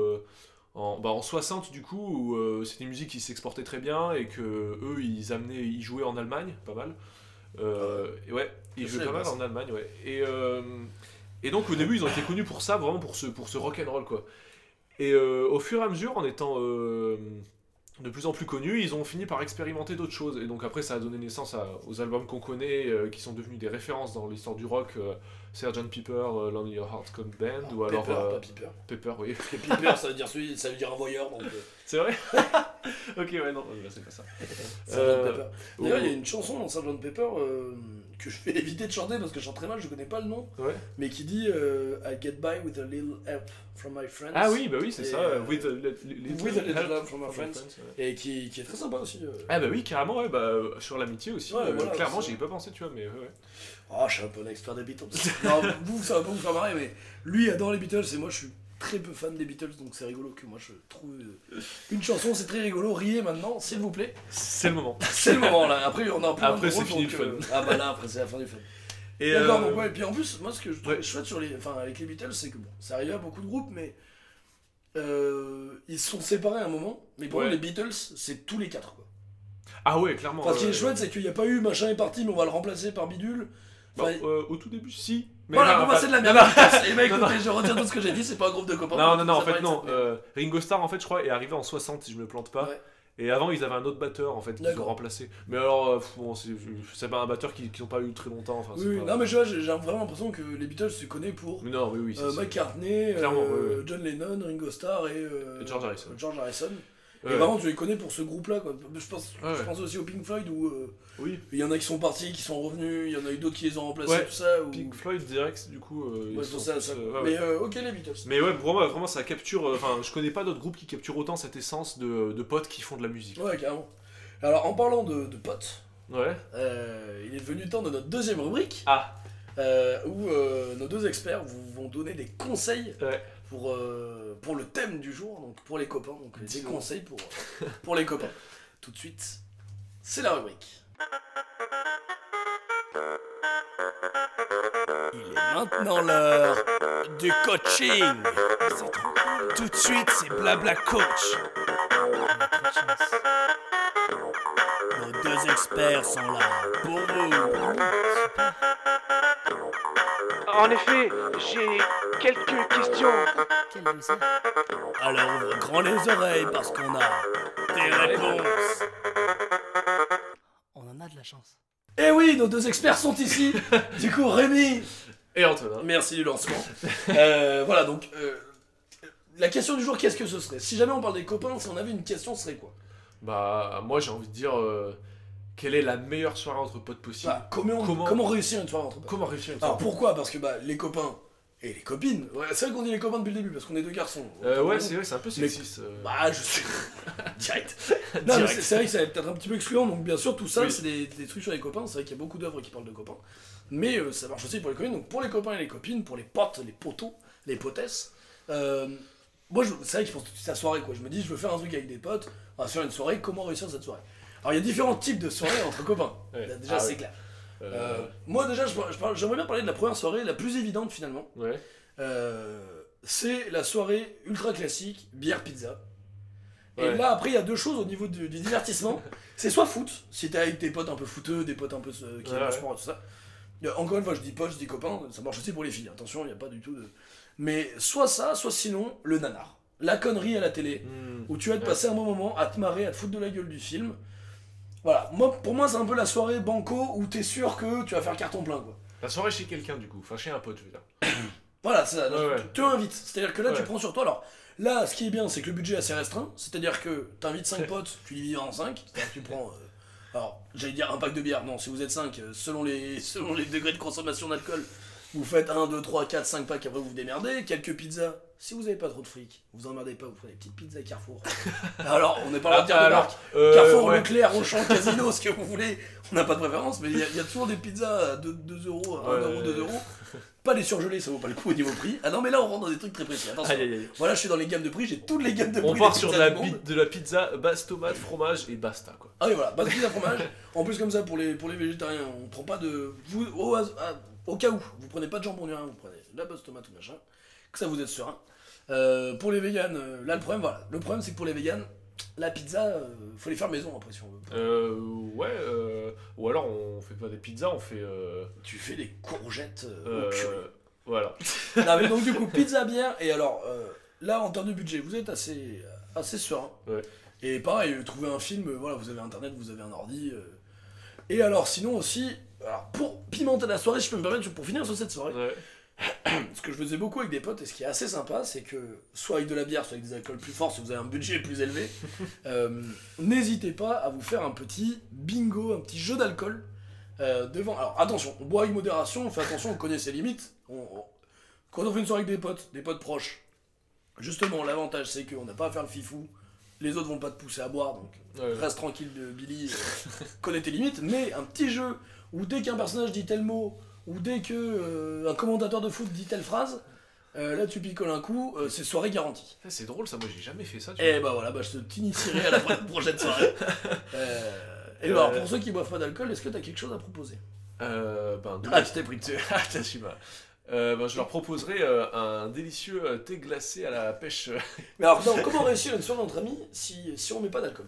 En, bah, en 60 du coup, où euh, c'était une musique qui s'exportait très bien et que eux ils amenaient, ils jouaient en Allemagne, pas mal. Euh, et ouais, ils jouaient pas mal en Allemagne, ouais. Et, euh, et donc au début ils ont été connus pour ça, vraiment pour ce, pour ce rock'n'roll quoi. Et au fur et à mesure, en étant de plus en plus connus, ils ont fini par expérimenter d'autres choses. Et donc après, ça a donné naissance à- aux albums qu'on connaît, qui sont devenus des références dans l'histoire du rock. Euh, Sgt. Pepper, euh, Lonely Your Heart Band, ou alors Ah, Pepper, euh, pas. Pepper, oui. Parce que Piper, ça veut dire celui, ça veut dire un voyeur, donc. euh, C'est vrai? Ok, ouais, non, euh, c'est pas ça. Euh, Pepper. D'ailleurs, il y a une chanson dans Sgt. Pepper euh, que je vais éviter de chanter parce que je chante très mal, je connais pas le nom, Ouais. mais qui dit euh, I get by with a little help from my friends. Ah oui, bah oui, c'est ça. euh, with a, li- li- with a little help help from my friends. ouais. Et qui, qui est très sympa aussi. euh. Ah bah oui, carrément, ouais, bah, sur l'amitié aussi. Voilà, clairement, j'y ai pas pensé, tu vois, mais ouais. Ah, je suis un peu un expert des Beatles. non, vous, ça va pas vous faire marrer, mais lui adore les Beatles et moi je suis très peu fan des Beatles, donc c'est rigolo que moi je trouve euh, une chanson, c'est très rigolo. Riez maintenant, s'il vous plaît. C'est le moment. C'est le moment là. Après, on a un peu Après, c'est fini donc, le euh, Ah bah là, après, c'est la fin du fun. Et, D'accord, euh, donc ouais, et puis en plus, moi ce que je trouve ouais. chouette sur les, enfin, avec les Beatles, c'est que bon, ça arrivait à beaucoup de groupes, mais euh, ils se sont séparés à un moment, mais pour Ouais. les Beatles, c'est tous les quatre. Quoi. Ah ouais, clairement. Enfin, ce qui est chouette, c'est qu'il n'y a pas eu machin est parti, mais on va le remplacer par bidule. Bah, Enfin, euh, au tout début, si. Mais voilà, non, pour moi, enfin- c'est de la merde. non. Et bah non. écoutez, je retire tout ce que j'ai dit, c'est pas un groupe de copains. Non, non, non, en Ça fait, paraît non. euh, Ringo Starr, en fait, je crois, est arrivé en 60, si je me plante pas. Ouais. Et avant, ils avaient un autre batteur, en fait, qu'ils ont D'accord. remplacé. Mais alors, euh, pff, bon, c'est c'est pas un batteur qu'ils n'ont pas eu très longtemps. Enfin, Oui, c'est oui. pas- non, mais je vois, j'ai j'ai vraiment l'impression que les Beatles se connaissent pour Mais non, oui, oui. c'est euh. McCartney, Clairement. John Lennon, Ringo Starr et, euh, Et George Harrison. George Harrison. Ouais. Et vraiment, tu les connais pour ce groupe-là. quoi. Je pense, Ouais, je pense aussi au Pink Floyd où euh, Oui. il y en a qui sont partis, qui sont revenus, il y en a eu d'autres qui les ont remplacés, Ouais. tout ça. Ou... Pink Floyd, direct, du coup. euh, ils Ouais, je sont tous, ça. euh, mais euh, ok, les Beatles. Mais ouais, pour moi, vraiment, ça capture. euh, Enfin, je connais pas d'autres groupes qui capturent autant cette essence de, de potes qui font de la musique. Ouais, carrément. Alors, en parlant de, de potes, Ouais. il est devenu le temps de notre deuxième rubrique. Ah. où nos deux experts vous vont donner des conseils Ouais. Pour, euh, pour le thème du jour, donc pour les copains, donc des conseils pour, pour les copains. Tout de suite, c'est la rubrique. Il est maintenant l'heure du coaching. Tout de suite, c'est Blabla Coach. Nos deux experts sont là pour vous. En effet, j'ai quelques questions. Alors ouvre grand les oreilles parce qu'on a des réponses. On en a de la chance. Eh oui, nos deux experts sont ici. Du coup, Rémi, Et Antonin. merci du lancement. Euh, voilà, donc euh, la question du jour, qu'est-ce que ce serait? Si jamais on parle des copains, si on avait une question, ce serait quoi? Bah, moi, j'ai envie de dire. euh, quelle est la meilleure soirée entre potes possible Bah, comment, Comment- comment réussir une soirée entre potes Comment réussir une Alors soirée pourquoi? Parce que bah, les copains et les copines. Ouais, c'est vrai qu'on dit les copains depuis le début parce qu'on est deux garçons. Euh, ouais, Autant c'est vrai, c'est un peu Mais- sexiste. euh. Bah, je suis. Direct. Non, c'est vrai que ça va être peut-être un petit peu excluant, donc bien sûr, tout ça, Oui. c'est des, des trucs sur les copains. C'est vrai qu'il y a beaucoup d'œuvres qui parlent de copains. Mais euh, ça marche aussi pour les copines. Donc pour les copains et les copines, pour les potes, les potos, les potesses. euh, moi, je- c'est vrai que je pense que c'est la soirée, quoi. Je me dis, je veux faire un truc avec des potes, on va faire une soirée, comment réussir cette soirée? Alors, il y a différents types de soirées entre copains. Ouais. Déjà, Ah c'est ouais. clair. Euh, Euh, moi, déjà, je je j'aimerais bien parler de la première soirée, la plus évidente finalement. Ouais. Euh, c'est la soirée ultra classique, bière pizza. Et là, après, il y a deux choses au niveau du, du divertissement. c'est soit foot, si t'es avec tes potes un peu footeux, des potes un peu qui aiment le sport et tout ça. Encore une fois, je dis potes, je dis copains, ça marche aussi pour les filles. Attention, il n'y a pas du tout de. Mais soit ça, soit sinon, le nanar. La connerie à la télé, Hmm. où tu vas te Ouais. passer un bon moment à te marrer, à te foutre de la gueule du film. Voilà, moi, pour moi, c'est un peu la soirée banco où t'es sûr que tu vas faire carton plein, quoi. La soirée chez quelqu'un, du coup. Enfin, chez un pote, je veux dire. Voilà, c'est ça. Ouais. Tu invites. C'est-à-dire que là, tu prends sur toi. Alors, là, ce qui est bien, c'est que le budget est assez restreint. C'est-à-dire que tu invites 5 potes, tu divises en 5. C'est-à-dire que tu prends. euh, alors, j'allais dire un pack de bière. Non, si vous êtes 5, selon les, selon les degrés de consommation d'alcool, vous faites 1, 2, 3, 4, 5 packs, après vous vous démerdez. Quelques pizzas. Si vous avez pas trop de fric, vous emmerdez pas, vous prenez des petites pizzas Carrefour. alors, on n'est pas là de dire de marque. euh, Carrefour, ouais. Leclerc, Auchan, Casino, ce que vous voulez. On n'a pas de préférence, mais il y, a- il y a toujours des pizzas à 2, 2 euros, 1 Ouais, euro, ouais, 2 ouais. euros. Pas les surgelés, ça vaut pas le coup au niveau prix. Ah non, mais là, on rentre dans des trucs très précis. Attention. Voilà, je suis dans les gammes de prix, j'ai toutes les gammes de prix. On part sur de la, de la pizza, base tomate, fromage et basta quoi. Ah oui, voilà, base pizza fromage. En plus, comme ça, pour les, pour les végétariens, on prend pas de. Vous, au, cas où, vous prenez pas de jambon ni rien, vous prenez de la base tomate ou machin. Que ça, vous êtes serein. Euh, pour les véganes, euh, là, le problème, voilà. Le problème, c'est que pour les véganes, la pizza, euh, faut les faire maison après si on veut. Euh, ouais, euh, ou alors on fait pas des pizzas, on fait. Euh, Tu fais des courgettes euh, au curry. voilà. Non, mais donc du coup, pizza, bière, et alors euh, là en termes de budget, vous êtes assez, assez serein. Ouais. Et pareil, euh, trouver un film, euh, voilà, vous avez internet, vous avez un ordi. euh. Et alors sinon aussi, alors, pour pimenter la soirée, je peux me permettre, pour finir sur cette soirée, Ouais. ce que je faisais beaucoup avec des potes, et ce qui est assez sympa, c'est que soit avec de la bière, soit avec des alcools plus forts, si vous avez un budget plus élevé, euh, n'hésitez pas à vous faire un petit bingo, un petit jeu d'alcool. euh, devant. Alors attention, on boit avec modération, on fait attention, on connaît ses limites. On- on- Quand on fait une soirée avec des potes, des potes proches, justement, l'avantage c'est qu'on n'a pas à faire le fifou, les autres vont pas te pousser à boire, donc Ouais. reste tranquille Billy, euh, connais tes limites, mais un petit jeu où dès qu'un personnage dit tel mot, ou dès que euh, un commentateur de foot dit telle phrase, euh, là tu picoles un coup, euh, c'est soirée garantie. C'est drôle ça, moi j'ai jamais fait ça. tu Et vois. bah voilà, bah, je te t'initierai à la prochaine soirée. Et alors, pour ceux qui boivent pas d'alcool, est-ce que t'as quelque chose à proposer? Euh, ben, Ah, tu t'es pris dessus. Ah, pas. Euh, ben, je leur proposerai euh, un délicieux euh, thé glacé à la pêche. Mais alors, non, comment réussir une soirée entre amis si, si on met pas d'alcool?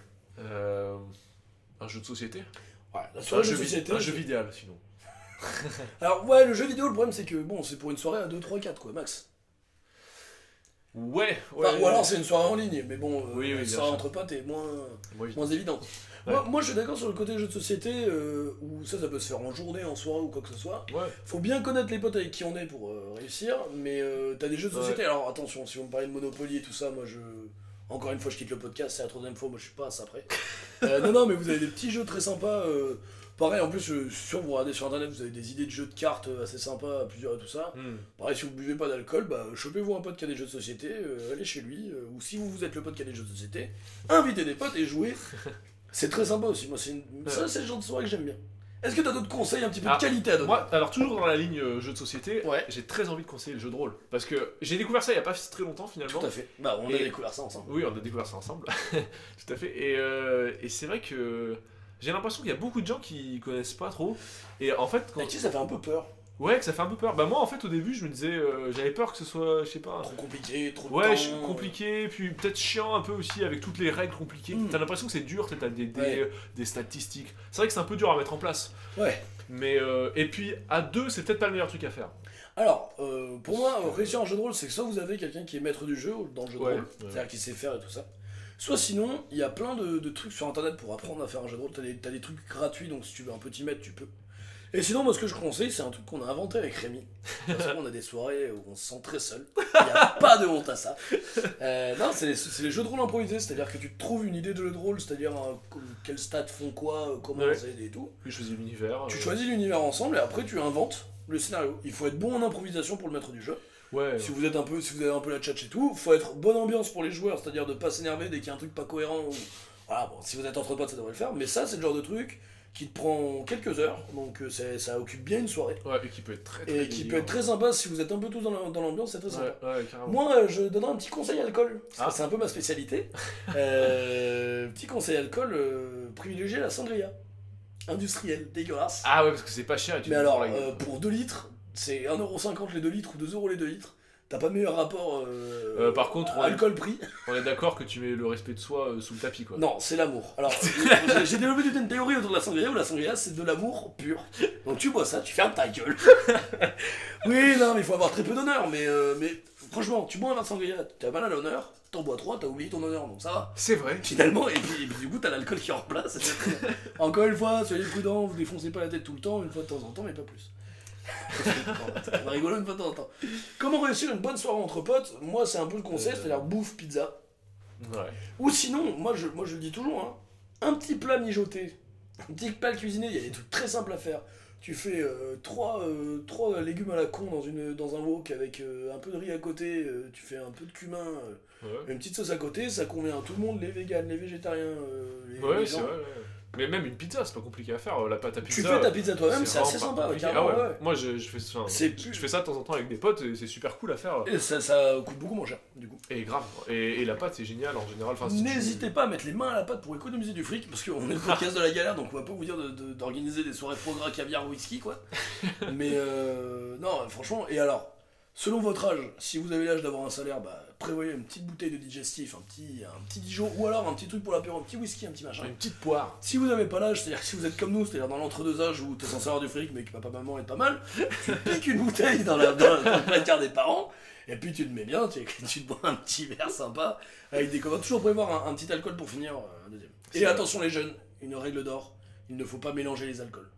Un jeu de société? Ouais, la Un soirée jeu, de société. un jeu vidéo sinon. Alors, ouais, le jeu vidéo, le problème c'est que bon, c'est pour une soirée à 2, 3, 4 quoi, max. Ouais, ouais. Enfin, ou alors c'est une soirée en ligne, mais bon, euh, Oui, oui, une bien soirée sûr. entre potes est moins. Moins évidente. Ouais. Moi, moi, je suis d'accord sur le côté jeu de société, euh, où ça, ça peut se faire en journée, en soirée ou quoi que ce soit. Ouais. Faut bien connaître les potes avec qui on est pour euh, réussir, mais euh, t'as des jeux de société. Alors attention, si vous me parlez de Monopoly et tout ça, moi je. Encore une fois, je quitte le podcast, c'est la troisième fois, moi je suis pas à ça près. Euh, non, non, mais vous avez des petits jeux très sympas. Euh, pareil, en plus, je suis sûr, vous regardez sur internet, vous avez des idées de jeux de cartes euh, assez sympas, à plusieurs et tout ça. Hmm. Pareil, si vous buvez pas d'alcool, bah, chopez-vous un pote qui a des jeux de société, euh, allez chez lui, euh, ou si vous, vous êtes le pote qui a des jeux de société, invitez des potes et jouez. C'est très sympa aussi, moi, c'est une... ça, c'est le genre de soirée que j'aime bien. Est-ce que t'as d'autres conseils un petit peu Ah, de qualité à donner? Moi, alors toujours dans la ligne euh, jeu de société, Ouais. j'ai très envie de conseiller le jeu de rôle. Parce que j'ai découvert ça il y a pas très longtemps finalement. Tout à fait. Bah, on a découvert ça ensemble. Oui, on a découvert ça ensemble. Tout à fait. Et, euh, et c'est vrai que j'ai l'impression qu'il y a beaucoup de gens qui connaissent pas trop. Et en fait, quand... Mais tu sais, ça fait un peu peur. ouais, que ça fait un peu peur. Bah moi, en fait, au début, je me disais, euh, j'avais peur que ce soit, je sais pas. Trop compliqué, trop Ouais, temps. compliqué, puis peut-être chiant un peu aussi avec toutes les règles compliquées. Mm. T'as l'impression que c'est dur, t'as des, des, Ouais. des statistiques. C'est vrai que c'est un peu dur à mettre en place. Ouais. Mais euh, et puis à deux, c'est peut-être pas le meilleur truc à faire. Alors, euh, pour moi, réussir un jeu de rôle, c'est que soit vous avez quelqu'un qui est maître du jeu dans le jeu de Ouais, rôle, ouais. c'est-à-dire qui sait faire et tout ça. Soit sinon, il y a plein de, de trucs sur internet pour apprendre à faire un jeu de rôle. T'as des, t'as des trucs gratuits, donc si tu veux un petit maître, tu peux. Et sinon, moi, ce que je conseille, c'est un truc qu'on a inventé avec Rémi. Parce qu'on a des soirées où on se sent très seul. Il n'y a pas de honte à ça. Euh, non, c'est les, c'est les jeux de rôle improvisés, c'est-à-dire que tu trouves une idée de jeu de rôle, c'est-à-dire euh, stats font quoi, euh, comment Ouais. c'est et tout. Je choisis l'univers. Tu euh, choisis l'univers ensemble et après tu inventes le scénario. Il faut être bon en improvisation pour le maître du jeu. Ouais. Si vous êtes un peu, si vous avez un peu la tchatch et tout, faut être bonne ambiance pour les joueurs, c'est-à-dire de pas s'énerver dès qu'il y a un truc pas cohérent. Ou... Voilà, bon, si vous êtes entre potes, ça devrait le faire. Mais ça, c'est le genre de truc qui te prend quelques heures, donc euh, ça occupe bien une soirée Ouais, et qui peut être très très et qui peut être très sympa si vous êtes un peu tous dans la- dans l'ambiance, c'est très sympa. Ouais, ouais, carrément. Moi, euh, je donnerai un petit conseil alcool, Ah. c'est un peu ma spécialité. Euh, petit conseil alcool, euh, privilégier la sangria. Industrielle, dégueulasse. Ah ouais, parce que c'est pas cher et tu Mais alors, euh, pour 2 litres, c'est 1,50€ les 2 litres ou 2€ les 2 litres. T'as pas meilleur rapport euh, Euh, par contre, on est- alcool-prix On est d'accord que tu mets le respect de soi euh, sous le tapis quoi. Non, c'est l'amour. Alors, j'ai- développé toute une théorie autour de la sangria où la sangria c'est de l'amour pur. Donc tu bois ça, tu fermes ta gueule. oui, non, mais il faut avoir très peu d'honneur. Mais, mais franchement, tu bois un verre de sangria, t'as mal à l'honneur, t'en bois 3, t'as oublié ton honneur, donc ça va. C'est vrai. Finalement, et puis, et puis du coup, t'as l'alcool qui remplace. Encore une fois, soyez prudents, vous défoncez pas la tête tout le temps, une fois de temps en temps, mais pas plus. On une fois de temps en temps. Comment réussir une bonne soirée entre potes Moi, c'est un peu le conseil, Euh. c'est-à-dire bouffe, pizza. Ouais. Ou sinon, moi je, moi je le dis toujours, hein, un petit plat mijoté, un petit plat cuisiné, il y a des trucs très simples à faire. Tu fais euh, trois, euh, trois légumes à la con dans, une, dans un wok avec euh, un peu de riz à côté, tu fais un peu de cumin, Ouais, une petite sauce à côté, ça convient à tout le monde, les véganes, les végétariens, les, Ouais, les c'est gens. vrai. Mais même une pizza, c'est pas compliqué à faire. La pâte à Tu pizza. fais ta pizza toi-même, c'est assez sympa, Ah ouais. ouais. Moi, je, je fais ça. Je, plus- je fais ça de temps en temps avec des potes et c'est super cool à faire. Et ça, ça coûte beaucoup moins cher, du coup. Et grave. Et, et la pâte, c'est génial en général. Enfin, si tu- N'hésitez pas à mettre les mains à la pâte pour économiser du fric, parce qu'on est le podcast de la galère, donc on va pas vous dire de- de- d'organiser des soirées gras, caviar, whisky, quoi. Mais euh, non, franchement, et alors, selon votre âge, si vous avez l'âge d'avoir un salaire, bah, prévoyez une petite bouteille de digestif, un petit, un petit Dijon, ou alors un petit truc pour l'apéro, un petit whisky, un petit machin. Une petite poire. Si vous n'avez pas l'âge, c'est-à-dire si vous êtes comme nous, c'est-à-dire dans l'entre-deux âges où t'es censé avoir du fric mais que papa maman est pas mal, tu piques une bouteille dans, la, dans, dans le placard des parents, et puis tu te mets bien, tu, tu te bois un petit verre sympa, avec des copains. Toujours prévoir un, un petit alcool pour finir euh, un deuxième. Et attention les jeunes, une règle d'or, il ne faut pas mélanger les alcools.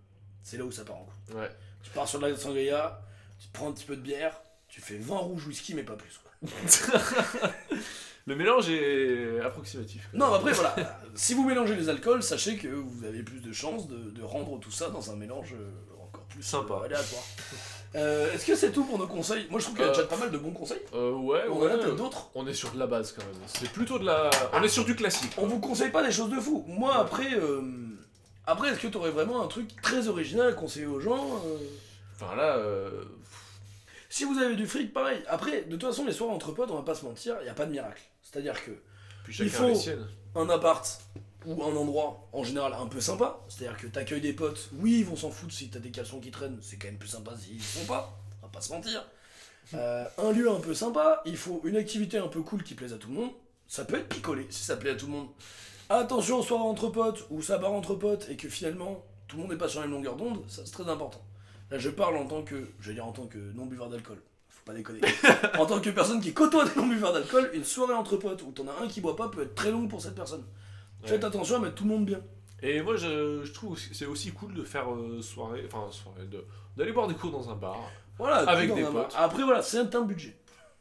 C'est là où ça part en. Ouais. Tu pars sur de la sangria, tu prends un petit peu de bière, tu fais vin rouge whisky mais pas plus. Quoi. Le mélange est approximatif. Non, après voilà, si vous mélangez les alcools, sachez que vous avez plus de chances de, de rendre tout ça dans un mélange euh, encore plus Sympa. euh, aléatoire. Euh, Est-ce que c'est tout pour nos conseils? Moi je trouve qu'il y a Euh, déjà pas mal de bons conseils. Euh, ouais, On ouais. en a peut-être d'autres. On est sur de la base quand même. C'est plutôt de la. On est sur du classique. On vous conseille pas des choses de fou. Moi après, euh, après est-ce que tu aurais vraiment un truc très original à conseiller aux gens euh? Enfin là, euh, Si vous avez du fric, pareil. Après, de toute façon, les soirs entre potes, on va pas se mentir, il n'y a pas de miracle. C'est-à-dire que puis Il faut- un appart ou un endroit en général un peu sympa, c'est-à-dire que t'accueilles des potes, oui ils vont s'en foutre si t'as des caleçons qui traînent, c'est quand même plus sympa s'ils le font pas, on va pas se mentir. Euh, un lieu un peu sympa, il faut une activité un peu cool qui plaise à tout le monde, ça peut être picolé si ça plaît à tout le monde. Attention aux soirées entre potes ou ça barre entre potes et que finalement tout le monde n'est pas sur la même longueur d'onde, ça c'est très important. Là je parle en tant que, je vais dire en tant que non-buveur d'alcool, faut pas déconner. en tant que personne qui côtoie des non-buveurs d'alcool, une soirée entre potes où t'en as un qui boit pas peut être très longue pour cette personne. Faites attention à mettre tout le monde bien. Et moi, je, je trouve que c'est aussi cool de faire euh, soirée, enfin soirée, de- d'aller boire des coups dans un bar. Voilà, Avec des potes. Après voilà, c'est un budget.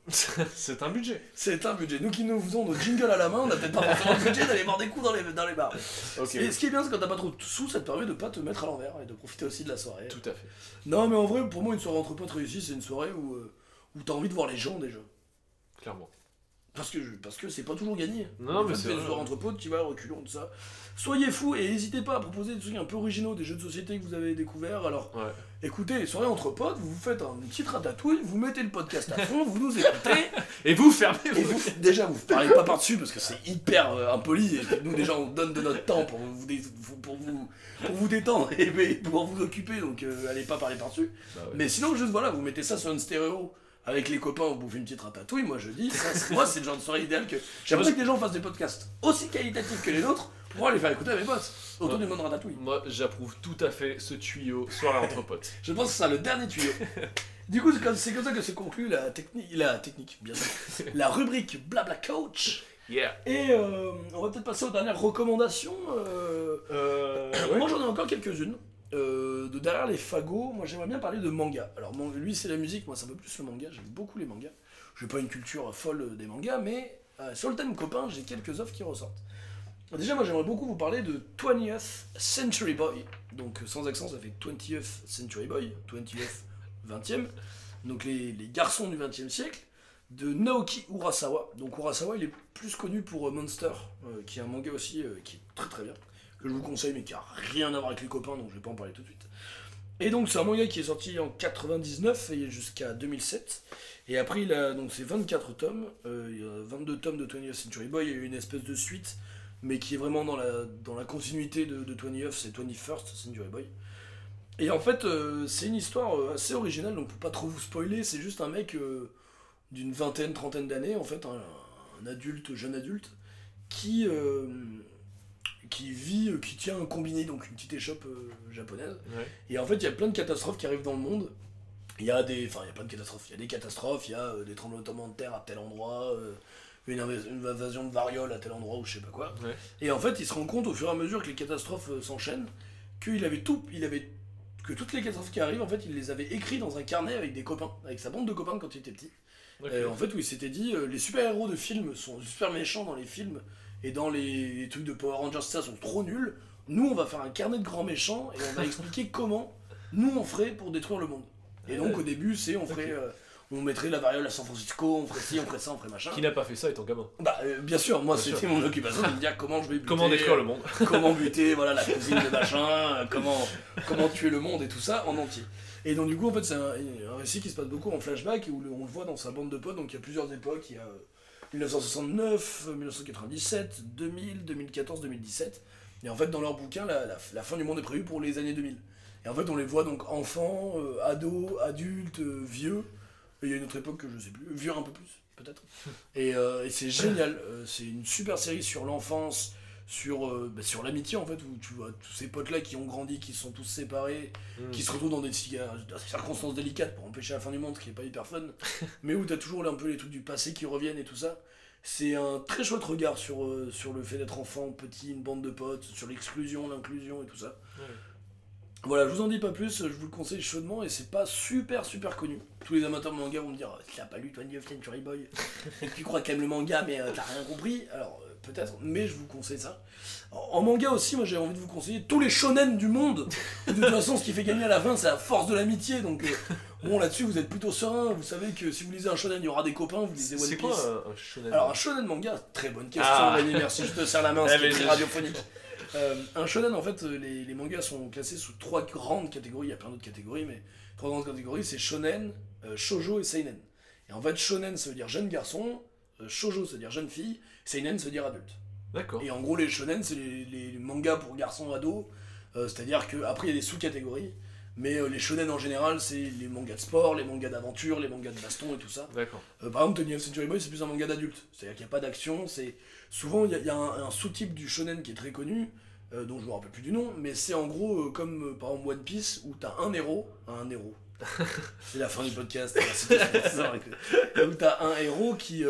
c'est un budget. C'est un budget. Nous qui nous faisons nos jingles à la main, on n'a peut-être pas forcément le budget d'aller boire des coups dans les, dans les bars. Et ce qui est bien, c'est quand t'as pas trop de sous, ça te permet de pas te mettre à l'envers et de profiter aussi de la soirée. Tout à fait. Non, mais en vrai, pour moi, une soirée entre potes réussie, c'est une soirée où, euh, où t'as envie de voir les gens déjà. Clairement. Parce que, parce que c'est pas toujours gagné. Non, mais c'est soirée entre potes, tu vas reculons, tout ça. Soyez fous et n'hésitez pas à proposer des trucs un peu originaux, des jeux de société que vous avez découverts. Alors, Ouais. écoutez, les soirées entre potes, vous vous faites un petit ratatouille, vous mettez le podcast à fond, vous nous écoutez. Et vous, fermez Et vous, déjà, vous parlez pas par-dessus parce que c'est hyper euh, impoli. Et nous, déjà, on donne de notre temps pour vous, pour vous, pour vous détendre et pour vous occuper. Donc, euh, allez pas parler par-dessus. Bah ouais. Mais sinon, juste voilà, vous mettez ça sur une stéréo avec les copains, vous bouffez une petite ratatouille. Moi, je dis, ça, moi, c'est le genre de soirée idéale que j'aimerais que les gens fassent des podcasts aussi qualitatifs que les nôtres pour les faire écouter à mes potes autour Ouais. d'une bonne ratatouille. Moi, j'approuve tout à fait ce tuyau soirée entre potes. Je pense que c'est ça le dernier tuyau. Du coup, c'est comme, c'est comme ça que se conclut la technique, la technique, bien sûr, la rubrique Blabla Coach. Yeah. Et euh, on va peut-être passer aux dernières recommandations. euh. Euh, Moi j'en ai encore quelques-unes. Euh, de derrière les fagots, moi j'aimerais bien parler de manga. Alors lui c'est la musique, moi c'est un peu plus le manga, j'aime beaucoup les mangas. Je n'ai pas une culture folle des mangas, mais euh, sur le thème copain, j'ai quelques offres qui ressortent. Déjà moi j'aimerais beaucoup vous parler de 20th Century Boy. Donc euh, sans accent ça fait 20th Century Boy, 20th 20e. Donc les, garçons du 20e siècle de Naoki Urasawa. Donc Urasawa, il est plus connu pour euh, Monster, euh, qui est un manga aussi euh, qui est très très bien, que je vous conseille, mais qui a rien à voir avec les copains, donc je vais pas en parler tout de suite. Et donc c'est un manga qui est sorti en 99 et jusqu'à 2007. Et après il a donc c'est 24 tomes, euh, il y a 22 tomes de 20th Century Boy, il y a une espèce de suite, mais qui est vraiment dans la, dans la continuité de, de 20th, c'est 21st Century Boy. Et en fait, euh, c'est une histoire euh, assez originale, donc pour pas trop vous spoiler, c'est juste un mec d'une vingtaine, trentaine d'années, en fait, un, adulte, jeune adulte, qui, qui vit, euh, qui tient un combiné, donc une petite échoppe euh, japonaise. Ouais. Et en fait, il y a plein de catastrophes qui arrivent dans le monde. Il y a des, enfin, il y a plein de catastrophes. Il y a des catastrophes, il y a euh, des tremblements de terre à tel endroit, une, invas- une invasion de variole à tel endroit ou je sais pas quoi. Ouais. Et en fait, il se rend compte au fur et à mesure que les catastrophes s'enchaînent qu'il avait tout, il avait que toutes les catastrophes qui arrivent, en fait, il les avait écrits dans un carnet avec des copains, avec sa bande de copains quand il était petit. Ok. Euh, en fait, où il s'était dit, euh, les super-héros de films sont super méchants dans les films, et dans les, les trucs de Power Rangers, ça, sont trop nuls. Nous, on va faire un carnet de grands méchants, et on va expliquer comment nous, on ferait pour détruire le monde. Et donc, au début, c'est, on ferait... euh, on mettrait la variole à San Francisco, on ferait ci, on ferait ça, on ferait machin. Qui n'a pas fait ça étant gamin Bah, euh, bien sûr, moi, Bien c'était sûr. mon occupation de me dire comment je vais buter, Comment détruire le monde comment buter voilà la cousine de machin, euh, comment comment tuer le monde et tout ça en entier. Et donc du coup en fait c'est un, un récit qui se passe beaucoup en flashback et où le- on le voit dans sa bande de potes donc il y a plusieurs époques, il y a euh, 1969, euh, 1997, 2000, 2014, 2017 et en fait dans leur bouquin la, fin du monde est prévue pour les années 2000. Et en fait on les voit donc enfants, euh, ados, adultes, euh, vieux et il y a une autre époque que je sais plus, vieux un peu plus peut-être. Et, euh, c'est génial, c'est une super série sur l'enfance, sur, euh, bah, sur l'amitié en fait, où tu vois tous ces potes-là qui ont grandi, qui se sont tous séparés, Mm. qui se retrouvent dans des, dans des circonstances délicates pour empêcher la fin du monde, ce qui est pas hyper fun, mais où t'as toujours un peu les trucs du passé qui reviennent et tout ça. C'est un très chouette regard sur, euh, sur le fait d'être enfant, petit, une bande de potes, sur l'exclusion, l'inclusion et tout ça. Voilà, je vous en dis pas plus, je vous le conseille chaudement et c'est pas super super connu. Tous les amateurs de manga vont me dire Tu l'as pas lu, toi, New Century Boy Et que tu crois qu'aime le manga, mais euh, t'as rien compris Alors, euh, peut-être, mais je vous conseille ça. En, en manga aussi, moi j'ai envie de vous conseiller tous les shonen du monde. De toute façon, ce qui fait gagner à la fin, c'est la force de l'amitié. Donc, euh, bon, là-dessus, vous êtes plutôt serein. Vous savez que si vous lisez un shonen, il y aura des copains. Vous lisez One C'est Piece. quoi un, shonen? Alors, un shonen manga, très bonne question, Ah. Merci, je te serre la main, Eh, c'est très je- radiophonique. Euh, un shonen, en fait, les, les mangas sont classés sous trois grandes catégories, il y a plein d'autres catégories, mais trois grandes catégories, c'est shonen, euh, shoujo et seinen. Et en fait, shonen, ça veut dire jeune garçon, euh, shoujo, ça veut dire jeune fille, seinen, ça veut dire adulte. D'accord. Et en gros, les shonen, c'est les, les mangas pour garçons ados. Euh, C'est-à-dire qu'après, il y a des sous-catégories. Mais euh, les shonen en général, c'est les mangas de sport, les mangas d'aventure, les mangas de baston et tout ça. D'accord. Euh, par exemple, Tony of Century Boy, c'est plus un manga d'adulte. C'est-à-dire qu'il n'y a pas d'action. C'est Souvent, il y a, il y a un, un sous-type du shonen qui est très connu, euh, dont je me rappelle plus du nom, mais c'est en gros comme par exemple One Piece, où t'as un héros, un héros. c'est la fin du podcast, où t'as un héros qui,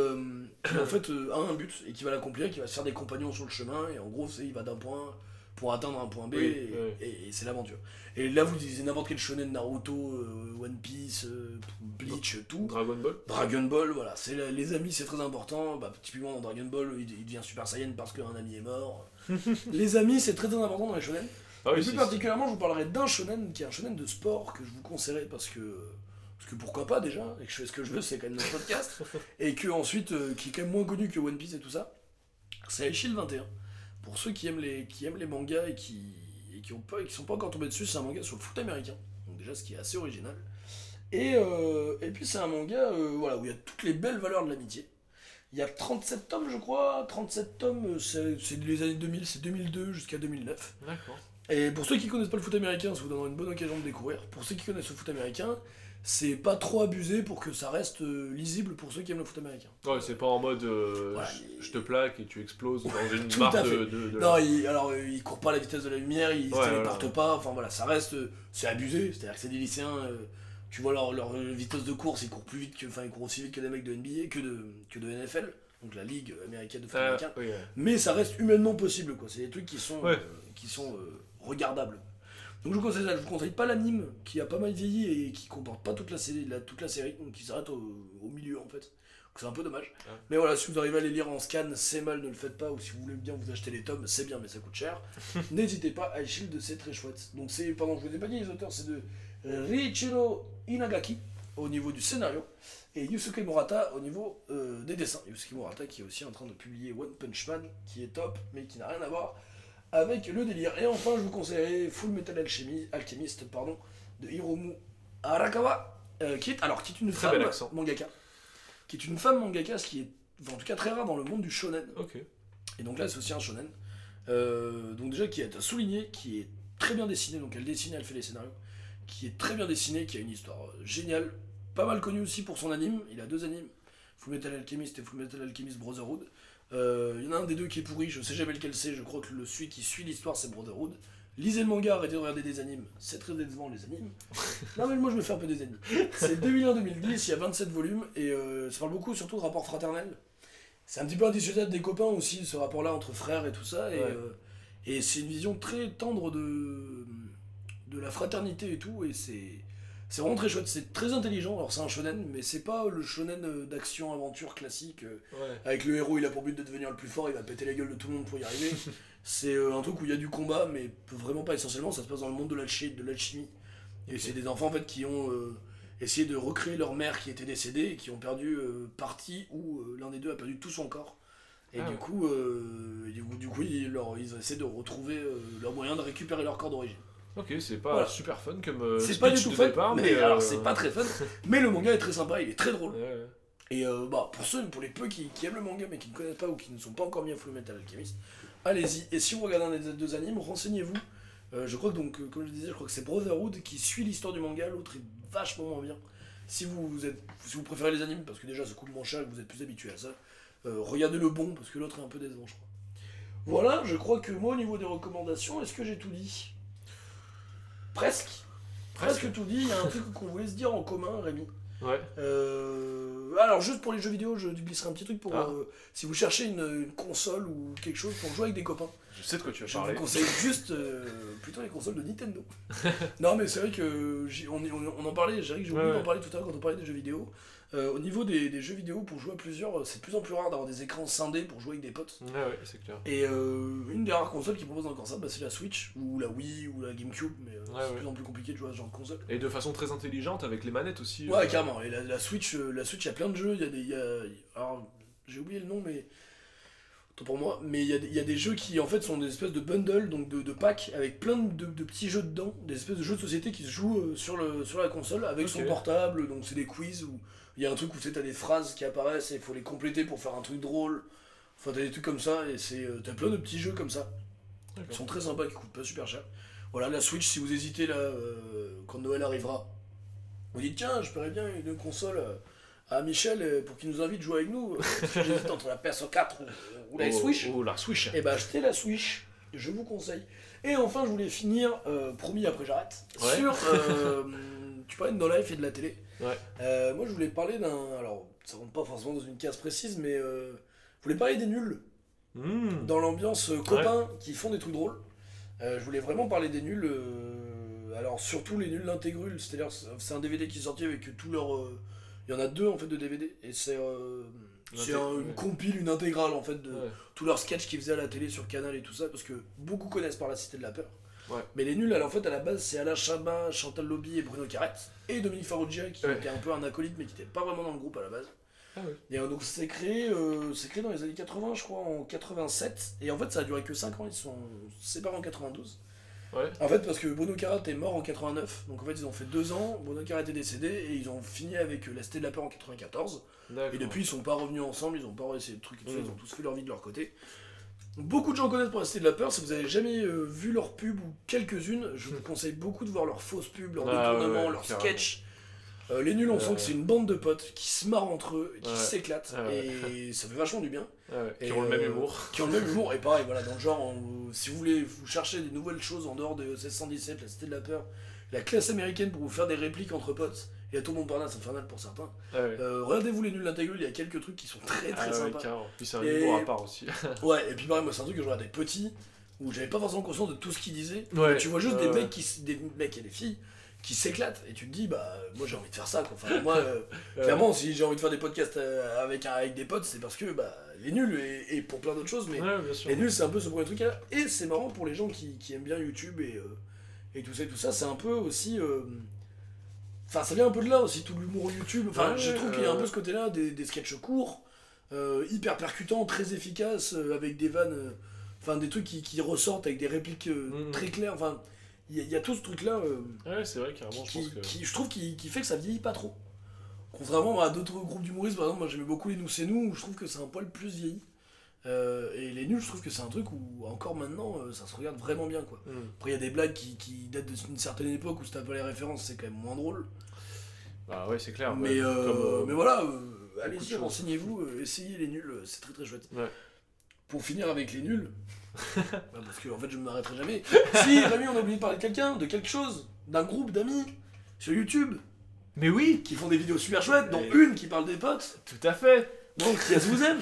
qui, en fait a un but et qui va l'accomplir, qui va se faire des compagnons sur le chemin, et en gros, c'est il va d'un point pour atteindre un point B, Oui, et, oui. et- et c'est l'aventure. Et là, vous lisez n'importe quel shonen, Naruto, euh, One Piece, euh, Bleach, tout. Dragon Ball Dragon Ball, voilà, c'est les amis, c'est très important. Bah, typiquement dans Dragon Ball, il, il devient Super Saiyan parce qu'un ami est mort. les amis, c'est très très important dans les shonen. Ah Et oui, plus particulièrement, je vous parlerai d'un shonen qui est un shonen de sport que je vous conseillerais parce que parce que pourquoi pas déjà et que je fais ce que je veux, c'est quand même notre podcast et que ensuite euh, qui est quand même moins connu que One Piece et tout ça. C'est Aishil 21. Pour ceux qui aiment les qui aiment les mangas et qui et qui ont pas qui sont pas encore tombés dessus, c'est un manga sur le foot américain. Donc déjà ce qui est assez original. Et, euh, et puis c'est un manga euh, voilà, où il y a toutes les belles valeurs de l'amitié. Il y a 37 tomes, je crois. 37 tomes, euh, c'est c'est les années 2000, c'est 2002 jusqu'à 2009. D'accord. Et pour ceux qui connaissent pas le foot américain, ça vous donnera une bonne occasion de découvrir. Pour ceux qui connaissent le foot américain, c'est pas trop abusé pour que ça reste euh, lisible pour ceux qui aiment le foot américain. Ouais, c'est pas en mode euh, Voilà, je- il- te plaque et tu exploses dans une barre de, fait. de, de- Non, il, alors euh, ils courent pas à la vitesse de la lumière, ils Ouais, se téléportent voilà. pas, enfin voilà, ça reste. euh, c'est abusé, c'est-à-dire que c'est des lycéens, tu vois leur, leur vitesse de course, ils courent plus vite que. Enfin, ils courent aussi vite que des mecs de NBA, que de, que de NFL, donc la ligue américaine de foot Ah, américain. mais ça reste humainement possible quoi c'est des trucs qui sont qui sont regardables donc je vous conseille ça je vous conseille pas l'anime qui a pas mal vieilli et qui comporte pas toute la toute la série donc qui s'arrête au, au milieu en fait c'est un peu dommage Ouais. mais voilà si vous arrivez à les lire en scan c'est mal ne le faites pas ou si vous voulez bien vous acheter les tomes c'est bien mais ça coûte cher n'hésitez pas à Shield c'est très chouette donc c'est pardon je vous ai pas dit les auteurs c'est de Riichiro Inagaki au niveau du scénario et Yusuke Murata au niveau euh, des dessins. Yusuke Murata qui est aussi en train de publier One Punch Man, qui est top, mais qui n'a rien à voir avec le délire. Et enfin, je vous conseillerais Full Metal Alchemist pardon, de Hiromu Arakawa, euh, qui est alors qui est une Très femme mangaka, qui est une femme mangaka, ce qui est enfin, en tout cas très rare dans le monde du shonen. Et donc là, c'est aussi un shonen. Euh, donc déjà, qui est à souligner, qui est très bien dessiné. Donc elle dessine, elle fait les scénarios. Qui est très bien dessiné, qui a une histoire euh, géniale. Pas mal connu aussi pour son anime. Il a deux animes. Full Metal Alchemist et Full Metal Alchemist Brotherhood. Euh, Il y en a un des deux qui est pourri, je sais jamais lequel c'est. Je crois que le celui qui suit l'histoire, c'est Brotherhood. Lisez le manga, arrêtez de regarder des animes. C'est très décevant les animes. non mais moi je me fais un peu des animes. C'est 2001-2010, il y a 27 volumes et euh, ça parle beaucoup surtout de rapport fraternel. C'est un petit peu indissociable des copains aussi, ce rapport-là entre frères et tout ça. Et, Ouais. euh, et c'est une vision très tendre de, de la fraternité et tout, et c'est c'est vraiment très chouette, c'est très intelligent. Alors c'est un shonen, mais c'est pas le shonen euh, d'action aventure classique euh, Ouais. avec le héros, il a pour but de devenir le plus fort, il va péter la gueule de tout le monde pour y arriver. c'est euh, un truc où il y a du combat, mais vraiment pas essentiellement. Ça se passe dans le monde de l'alchi- de l'alchimie, et c'est des enfants en fait qui ont euh, essayé de recréer leur mère qui était décédée et qui ont perdu partie ou l'un des deux a perdu tout son corps. Et Ah du ouais. coup, et du coup, du coup, ils, leur- ils essaient de retrouver leur moyen de récupérer leur corps d'origine. Ok, c'est pas Voilà. super fun comme euh, c'est pas du tout fun, départ, mais, mais, alors euh, c'est pas très fun. mais le manga est très sympa, il est très drôle. ouais, ouais. Et euh, bah, pour ceux, pour les peu qui, qui aiment le manga mais qui ne connaissent pas ou qui ne sont pas encore mis à Full Metal Alchemist, allez-y. Et si vous regardez un des deux animes, renseignez-vous. Euh, je crois que donc, euh, comme je disais, je crois que c'est Brotherhood qui suit l'histoire du manga, l'autre est vachement moins bien. Si vous, vous êtes, si vous préférez les animes, parce que déjà ça coûte moins cher et que vous êtes plus habitué à ça, euh, regardez le bon, parce que l'autre est un peu décevant, je crois. Voilà, je crois que moi, au niveau des recommandations, est-ce que j'ai tout dit? Presque. Presque tout dit. Il y a un truc qu'on voulait se dire en commun, Rémi. Ouais. Euh, alors juste pour les jeux vidéo, je glisserai un petit truc pour Ah. euh, si vous cherchez une, une console ou quelque chose pour jouer avec des copains. Je sais de quoi tu vas Je vous parler. conseille juste euh, plutôt les consoles de Nintendo. non mais c'est vrai que on, on- on en parlait, j'ai j'ai oublié Ouais, d'en parler tout à l'heure quand on parlait des jeux vidéo. Euh, au niveau des, des jeux vidéo pour jouer à plusieurs, c'est de plus en plus rare d'avoir des écrans scindés pour jouer avec des potes. Ouais, ouais, c'est clair. Et euh, une des rares consoles qui propose encore ça, bah, c'est la Switch ou la Wii ou la GameCube, mais euh, Ouais, c'est de ouais. plus en plus compliqué de jouer à ce genre de console. Et de façon très intelligente avec les manettes aussi. Ouais, euh, carrément. Et la, la Switch, euh, la Switch, il y a plein de jeux. Il y a des, il y a- alors, j'ai oublié le nom, mais pour moi. Mais il y, a des- il y a des jeux qui en fait sont des espèces de bundles, donc de, de packs avec plein de, de petits jeux dedans, des espèces de jeux de société qui se jouent euh, sur le sur la console avec son portable. Donc c'est des quiz où il y a un truc où tu sais, t'as des phrases qui apparaissent et il faut les compléter pour faire un truc drôle. Enfin, t'as des trucs comme ça et c'est euh, t'as plein de petits jeux comme ça. Ils sont très sympas, qui coûtent pas super cher. Voilà, la Switch, si vous hésitez là, euh, quand Noël arrivera, vous dites tiens, je paierais bien une console euh, à Michel pour qu'il nous invite à jouer avec nous. J'hésite entre la PS4 ou, ou la Oh, Switch. La Switch. Et bah achetez la Switch, je vous conseille. Et enfin, je voulais finir, euh, promis après j'arrête, Ouais. sur. euh, tu parlais de No Life et de la télé. Ouais. Euh, moi, je voulais parler d'un. Alors, ça rentre pas forcément dans une case précise, mais. euh, je voulais parler des nuls Mmh. dans l'ambiance euh, copains qui font des trucs drôles. Euh, je voulais vraiment parler des nuls. alors surtout les nuls l'intégrule, c'est-à-dire c'est- un DVD qui est sorti avec tous leurs. euh, Il y en a deux en fait de DVD et c'est c'est un- une ouais. compile, une intégrale en fait de Ouais. tous leurs sketchs qu'ils faisaient à la télé sur Canal et tout ça parce que beaucoup connaissent par la Cité de la Peur. Ouais. Mais les nuls, alors, en fait, à la base, c'est Alain Chabat, Chantal Lobby et Bruno Carrette et Dominique Farrugia qui Ouais. était un peu un acolyte mais qui n'était pas vraiment dans le groupe à la base. Ah ouais. Et euh, donc c'est créé, euh, c'est créé dans les années 80, je crois, en 87. Et en fait, ça a duré que 5 ans, ils se sont séparés en 92. Ouais. En fait, parce que Bruno Carrette est mort en 89. Donc en fait, ils ont fait 2 ans, Bruno Carrette est décédé et ils ont fini avec euh, La Cité de la Peur en 94. D'accord. Et depuis, ils sont pas revenus ensemble, ils ont pas essayé de trucs et tout ça, Mhm. ils ont tous fait leur vie de leur côté. Beaucoup de gens connaissent pour la Cité de la Peur. Si vous avez jamais euh, vu leurs pubs ou quelques-unes, je vous conseille beaucoup de voir leurs fausses pubs, leurs Ah détournements, ouais, leurs carrément. sketchs. Euh, les nuls, on sent Ouais. que c'est une bande de potes qui se marrent entre eux, qui Ouais. s'éclatent, Ah ouais. et ça fait vachement du bien. Ah ouais, Qui Et, ont le même euh, humour. Qui ont le même humour, et pareil, voilà, dans le genre, on- si vous voulez vous chercher des nouvelles choses en dehors de 1617, la Cité de la Peur, la classe américaine pour vous faire des répliques entre potes, et la Tour Montparnasse infernale pour certains, Ah ouais. euh, regardez-vous les nuls d'intégrule, il y a quelques trucs qui sont très très Ah ouais, sympas. carrément. Puis c'est un Et- à part aussi. Ouais, et puis pareil, moi c'est un truc que je regardais petit, où j'avais pas forcément conscience de tout ce qu'ils disaient. Ouais, tu vois juste ouais, des ouais. mecs qui des mecs et des filles qui s'éclatent et tu te dis bah moi j'ai envie de faire ça quoi. Enfin moi euh, Ouais. clairement si j'ai envie de faire des podcasts euh, avec un- avec des potes c'est parce que bah les nuls et, et pour plein d'autres choses mais Ouais, les nuls c'est un peu ce premier truc là et c'est marrant pour les gens qui, qui aiment bien YouTube et euh, et tout ça et tout ça c'est un peu aussi euh, Enfin, ça vient un peu de là aussi, tout l'humour YouTube. Enfin, Ouais, je trouve qu'il y a un euh, peu ce côté-là, des, des sketchs courts, euh, hyper percutants, très efficaces, avec des vannes, enfin, des trucs qui, qui ressortent avec des répliques euh, Mhm. très claires. Enfin, il y, a- il y a tout ce truc-là euh, Ouais, c'est vrai, carrément, je qui, pense que. qui- je trouve qui, qui fait que ça vieillit pas trop. Contrairement à d'autres groupes d'humoristes, par exemple, moi j'aimais beaucoup les Nous c'est nous, où je trouve que c'est un poil plus vieilli. Euh, et les nuls, je trouve que c'est un truc où encore maintenant euh, ça se regarde vraiment bien quoi. Hmm. Après, il y a des blagues qui, qui datent d'une certaine époque où si t'as pas les références, c'est quand même moins drôle. Bah ouais, c'est clair. mais, ouais. euh, Comme, euh, mais voilà, allez-y, renseignez-vous, essayez les nuls, c'est très très chouette. Ouais. Pour finir avec les nuls, bah, parce que en fait je ne m'arrêterai jamais. si Rémi, on a oublié de parler de quelqu'un, de quelque chose, d'un groupe d'amis sur YouTube Mais oui, qui font des vidéos super chouettes, dont Et- une qui parle des potes. tout à fait. Donc, Yes vous aime?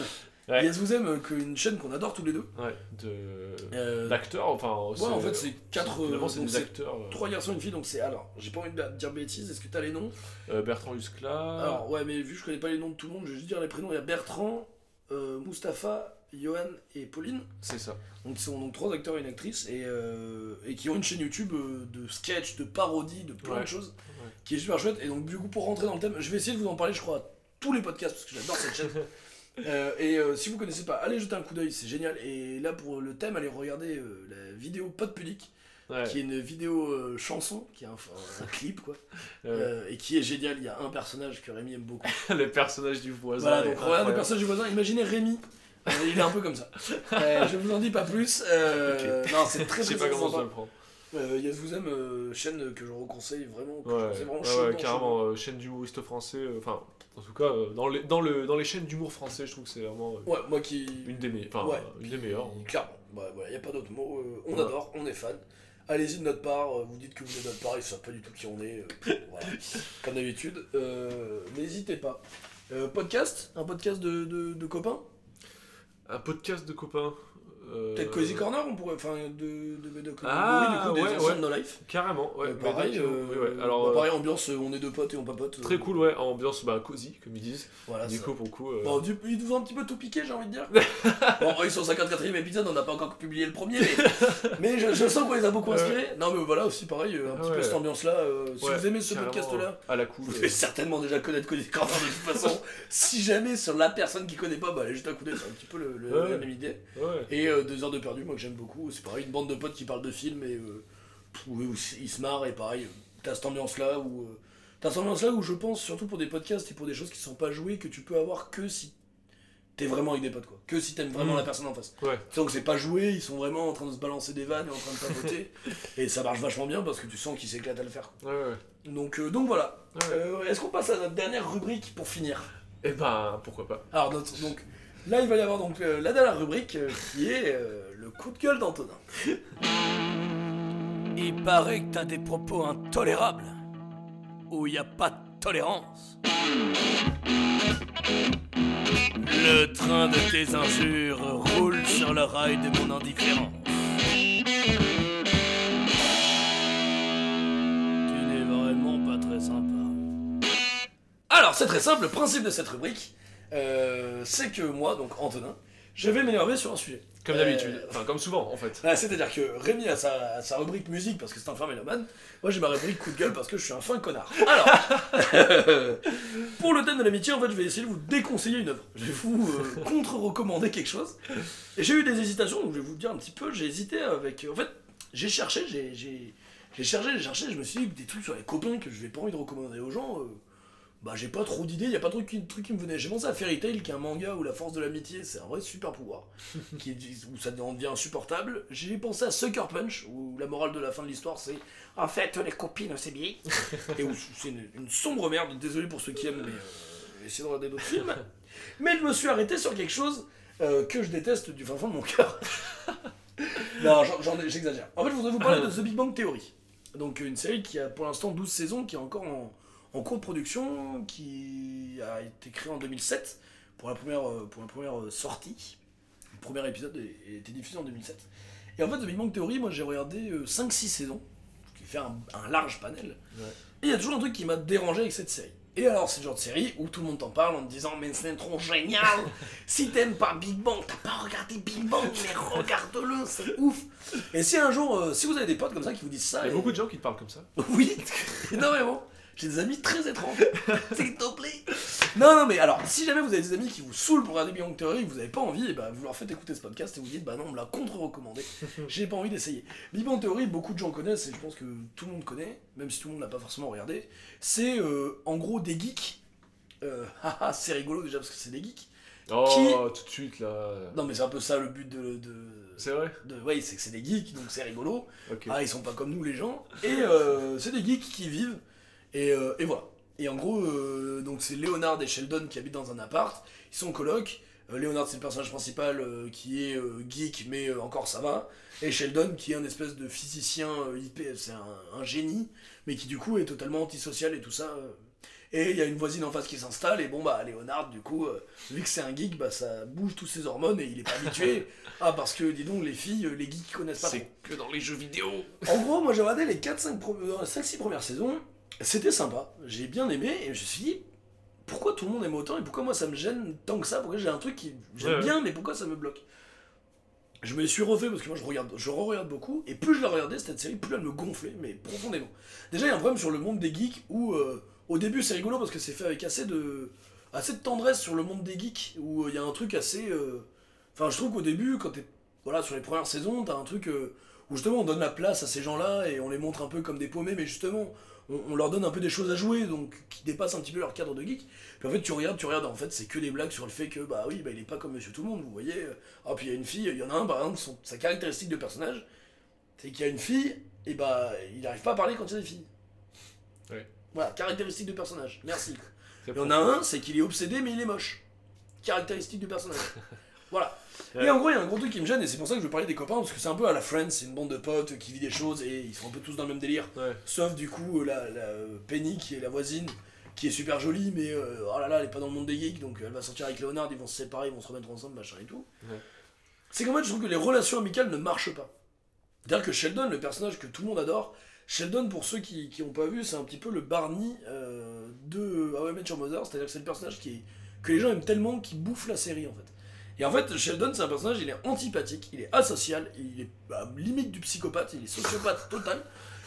Ouais. Yes Vous Aime, euh, une chaîne qu'on adore tous les deux. Ouais, de. Euh, D'acteurs, enfin. ouais, en fait, c'est quatre. Euh, c'est des acteurs. Trois garçons et une fille, donc c'est. Alors, j'ai pas envie de dire bêtises, est-ce que t'as les noms? Euh, Bertrand Huskla. Alors, ouais, mais vu que je connais pas les noms de tout le monde, je vais juste dire les prénoms. Il y a Bertrand, euh, Mustapha, Johan et Pauline. C'est ça. Donc, ce sont donc trois acteurs et une actrice et, euh, et qui ont une chaîne YouTube de sketch, de parodie, de plein Ouais. de choses qui est super chouette. Et donc, du coup, pour rentrer dans le thème, je vais essayer de vous en parler, je crois, à tous les podcasts parce que j'adore cette chaîne. Euh, et euh, si vous connaissez pas, allez jeter un coup d'œil, c'est génial. Et là, pour le thème, allez regarder euh, la vidéo Pod Pudique, Ouais. qui est une vidéo euh, chanson, qui est un, un clip, quoi, Ouais. euh, et qui est génial. Il y a un personnage que Rémi aime beaucoup. le personnage du voisin. Voilà, donc regardez le personnage du voisin, imaginez Rémi. Euh, il est un peu comme ça. Je vous en dis pas plus. Euh, Non, c'est très Je sais très pas comment ça le prend. Euh, Yes Vous Aime, euh, chaîne que je reconseille vraiment. que je Ouais, conseille vraiment ouais, chaudement, ouais, carrément, euh, chaîne d'humoristes français. Enfin, en tout cas, euh, dans, les, dans, le, dans les chaînes d'humour français, je trouve que c'est vraiment euh, Ouais, moi qui. une des meilleures. Enfin, Ouais. une des meilleures. Clairement, bah, voilà, y a pas d'autre mot. euh, on Ouais. adore, on est fan. Allez-y de notre part, vous dites que vous êtes de notre part, ils savent pas du tout qui on est. voilà, comme d'habitude. N'hésitez pas. Euh, podcast? Un podcast de, de, de copains? Un podcast de copains. Euh, Peut-être Cozy Corner, on pourrait. Enfin, de, de, de, de Ah, oui, du coup, ouais, des ouais. No Life. Carrément, ouais. Euh, bah, pareil, euh, oui, ouais. Alors, bah, euh, pareil, ambiance, euh, on est deux potes et on papote. euh, très cool, ouais. Ambiance bah, cosy, comme ils disent. Voilà, du ça. coup, pour coup. euh, Bon, du- ils nous ont un petit peu tout piqué, j'ai envie de dire. bon, ils sont au 54ème épisode, on n'a pas encore publié le premier, mais, mais je, je sens qu'on les a beaucoup inspirés. Non, mais voilà, aussi pareil, euh, un petit peu cette ambiance-là. euh, si vous aimez ce podcast-là, À la cool. vous euh, devez certainement déjà connaître Cody Corner de toute façon. si jamais sur la personne qui connaît pas, bah allez jeter un coup d'œil, c'est un petit peu la même idée. Et euh, deux heures de perdu, moi que j'aime beaucoup. C'est pareil, une bande de potes qui parlent de films et euh, où, où ils se marrent et pareil, euh, t'as cette ambiance-là où. euh, T'as cette ambiance-là où je pense, surtout pour des podcasts et pour des choses qui sont pas jouées, que tu peux avoir que si t'es vraiment avec des potes, quoi. Que si t'aimes vraiment Mm. la personne en face. Ouais. Que c'est pas joué, ils sont vraiment en train de se balancer des vannes et en train de papoter. et ça marche vachement bien parce que tu sens qu'ils s'éclatent à le faire. Ouais, ouais. Donc, donc voilà. Est-ce qu'on passe à notre dernière rubrique pour finir? Et ben, pourquoi pas. Alors, notre- donc, là, il va y avoir donc euh, la dernière rubrique euh, qui est euh, le coup de gueule d'Antonin. Il paraît que t'as des propos intolérables. Où y a pas de tolérance. Le train de tes injures roule sur le rail de mon indifférence. Tu n'es vraiment pas très sympa. Alors, c'est très simple, le principe de cette rubrique, euh, c'est que moi, donc Antonin, je vais m'énerver sur un sujet. Comme Euh, d'habitude. Enfin, comme souvent, en fait. Ah, C'est-à-dire que Rémi a sa, a sa rubrique musique parce que c'est un fin mélomane. Moi j'ai ma rubrique coup de gueule parce que je suis un fin connard. Alors, pour le thème de l'amitié, en fait, je vais essayer de vous déconseiller une œuvre. Je vais vous euh, contre-recommander quelque chose. Et j'ai eu des hésitations, donc je vais vous dire un petit peu. J'ai hésité avec. En fait, j'ai cherché, j'ai cherché, j'ai cherché. Je me suis dit que des trucs sur les copains que je vais pas envie de recommander aux gens. euh, bah j'ai pas trop d'idées, y a pas trop de trucs qui me venaient. J'ai pensé à Fairy Tail, qui est un manga où la force de l'amitié, c'est un vrai super pouvoir qui est- où ça devient insupportable. J'ai pensé à Sucker Punch, où la morale de la fin de l'histoire c'est en fait les copines c'est bien. Et où c'est une, une sombre merde, désolé pour ceux qui aiment, mais euh, essayez de regarder d'autres films. Mais je me suis arrêté sur quelque chose euh, que je déteste du fin fond de mon cœur. non, j'exagère. En fait, je voudrais vous parler de The Big Bang Theory. Donc une série qui a pour l'instant 12 saisons, qui est encore en, en cours de production, qui a été créée en 2007 pour la première, euh, pour la première euh, sortie. Le premier épisode a été diffusé en 2007. Et en fait, The Big Bang Theory, moi j'ai regardé 5-6 saisons, ce qui fait un, un large panel. Ouais. Et il y a toujours un truc qui m'a dérangé avec cette série. Et alors, c'est le genre de série où tout le monde t'en parle en te disant Mais c'est trop génial Si t'aimes pas Big Bang, t'as pas regardé Big Bang, mais regarde-le, c'est ouf Et si un jour, euh, si vous avez des potes comme ça qui vous disent ça. Il y a et- beaucoup de gens qui te parlent comme ça. oui, énormément. J'ai des amis très étranges. S'il te plaît. Non, non, mais alors, si jamais vous avez des amis qui vous saoulent pour regarder Big Bang Theory et que vous n'avez pas envie, et bah, vous leur faites écouter ce podcast et vous dites, bah non, on me l'a contre-recommandé. J'ai pas envie d'essayer. Big Bang Theory, beaucoup de gens connaissent et je pense que tout le monde connaît, même si tout le monde n'a pas forcément regardé. C'est euh, en gros des geeks. Euh, haha, c'est rigolo déjà parce que c'est des geeks. Oh, tout de suite là. Non, mais c'est un peu ça le but de. de... C'est vrai? de- ouais, c'est que c'est des geeks, donc c'est rigolo. Ok. Ah, ils sont pas comme nous les gens. Et euh, c'est des geeks qui vivent. Et, euh, et voilà. Et en gros, euh, donc c'est Léonard et Sheldon qui habitent dans un appart. Ils sont en coloc. Euh, Léonard, c'est le personnage principal euh, qui est geek, mais encore ça va. Et Sheldon, qui est un espèce de physicien IP, c'est un, un génie, mais qui du coup est totalement antisocial et tout ça. Et il y a une voisine en face qui s'installe, et bon, bah, Léonard, du coup, euh, vu que c'est un geek, bah, ça bouge tous ses hormones, et il est pas habitué. ah, parce que, dis donc, les filles, les geeks connaissent pas. C'est que dans les jeux vidéo. En gros, moi j'ai regardé les 4-5 5-6 premières saisons, c'était sympa, j'ai bien aimé, et je me suis dit, pourquoi tout le monde aime autant, et pourquoi moi ça me gêne tant que ça, pourquoi j'ai un truc qui j'aime Ouais, bien, mais pourquoi ça me bloque? Je me suis refait, parce que moi je regarde, je re-regarde beaucoup, et plus je la regardais, cette série, plus elle me gonflait, mais profondément. Déjà, il y a un problème sur le monde des geeks, où euh, au début c'est rigolo, parce que c'est fait avec assez de, assez de tendresse sur le monde des geeks, où euh, il y a un truc assez... euh, Enfin, je trouve qu'au début, quand t'es voilà, sur les premières saisons, t'as un truc où justement on donne la place à ces gens-là et on les montre un peu comme des paumés, mais justement on, on leur donne un peu des choses à jouer, donc qui dépassent un petit peu leur cadre de geek. Puis en fait, tu regardes, tu regardes, en fait, c'est que des blagues sur le fait que bah oui, bah il est pas comme Monsieur Tout le Monde, vous voyez. Ah, puis il y a une fille, il y en a un par exemple, son- sa caractéristique de personnage, c'est qu'il y a une fille, et bah il n'arrive pas à parler quand il y a des filles. Ouais. Voilà, caractéristique de personnage, merci. Il y en a un, c'est qu'il est obsédé, mais il est moche. Caractéristique du personnage. voilà. Et en gros, il y a un gros truc qui me gêne, et c'est pour ça que je veux parler des copains, parce que c'est un peu à la Friends, c'est une bande de potes qui vit des choses, et ils sont un peu tous dans le même délire. Ouais. Sauf du coup, la, la euh, Penny, qui est la voisine, qui est super jolie, mais euh, oh là là, elle est pas dans le monde des geeks, donc elle va sortir avec Léonard, ils vont se séparer, ils vont se remettre ensemble, machin et tout. Ouais. C'est qu'en fait, je trouve que les relations amicales ne marchent pas. C'est-à-dire que Sheldon, le personnage que tout le monde adore, Sheldon, pour ceux qui n'ont pas vu, c'est un petit peu le Barney euh, de How I Met Your Mother, c'est-à-dire que c'est le personnage qui est- que les gens aiment tellement qu'il bouffe la série en fait. Et en fait, Sheldon, c'est un personnage, il est antipathique, il est asocial, il est bah, limite du psychopathe, il est sociopathe total.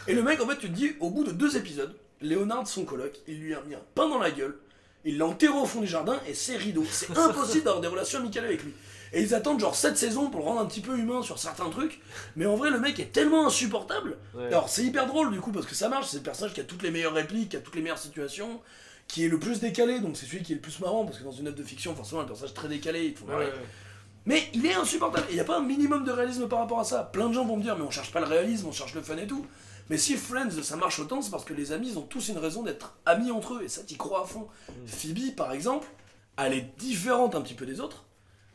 Et le mec, en fait, tu te dis, au bout de deux épisodes, Léonard, son coloc, il lui a mis un pain dans la gueule, il l'a enterré au fond du jardin et c'est rideau. C'est impossible d'avoir des relations amicales avec lui. Et ils attendent genre 7 saisons pour le rendre un petit peu humain sur certains trucs, mais en vrai, le mec est tellement insupportable. Ouais. Alors, c'est hyper drôle du coup, parce que ça marche, c'est le personnage qui a toutes les meilleures répliques, qui a toutes les meilleures situations, qui est le plus décalé, donc c'est celui qui est le plus marrant, parce que dans une œuvre de fiction, forcément, un personnage très décalé, il faut Ouais, marrer. ouais. Mais il est insupportable. Il n'y a pas un minimum de réalisme par rapport à ça. Plein de gens vont me dire, mais on cherche pas le réalisme, on cherche le fun et tout. Mais si Friends ça marche autant, c'est parce que les amis ils ont tous une raison d'être amis entre eux et ça t'y crois à fond. Phoebe par exemple, elle est différente un petit peu des autres,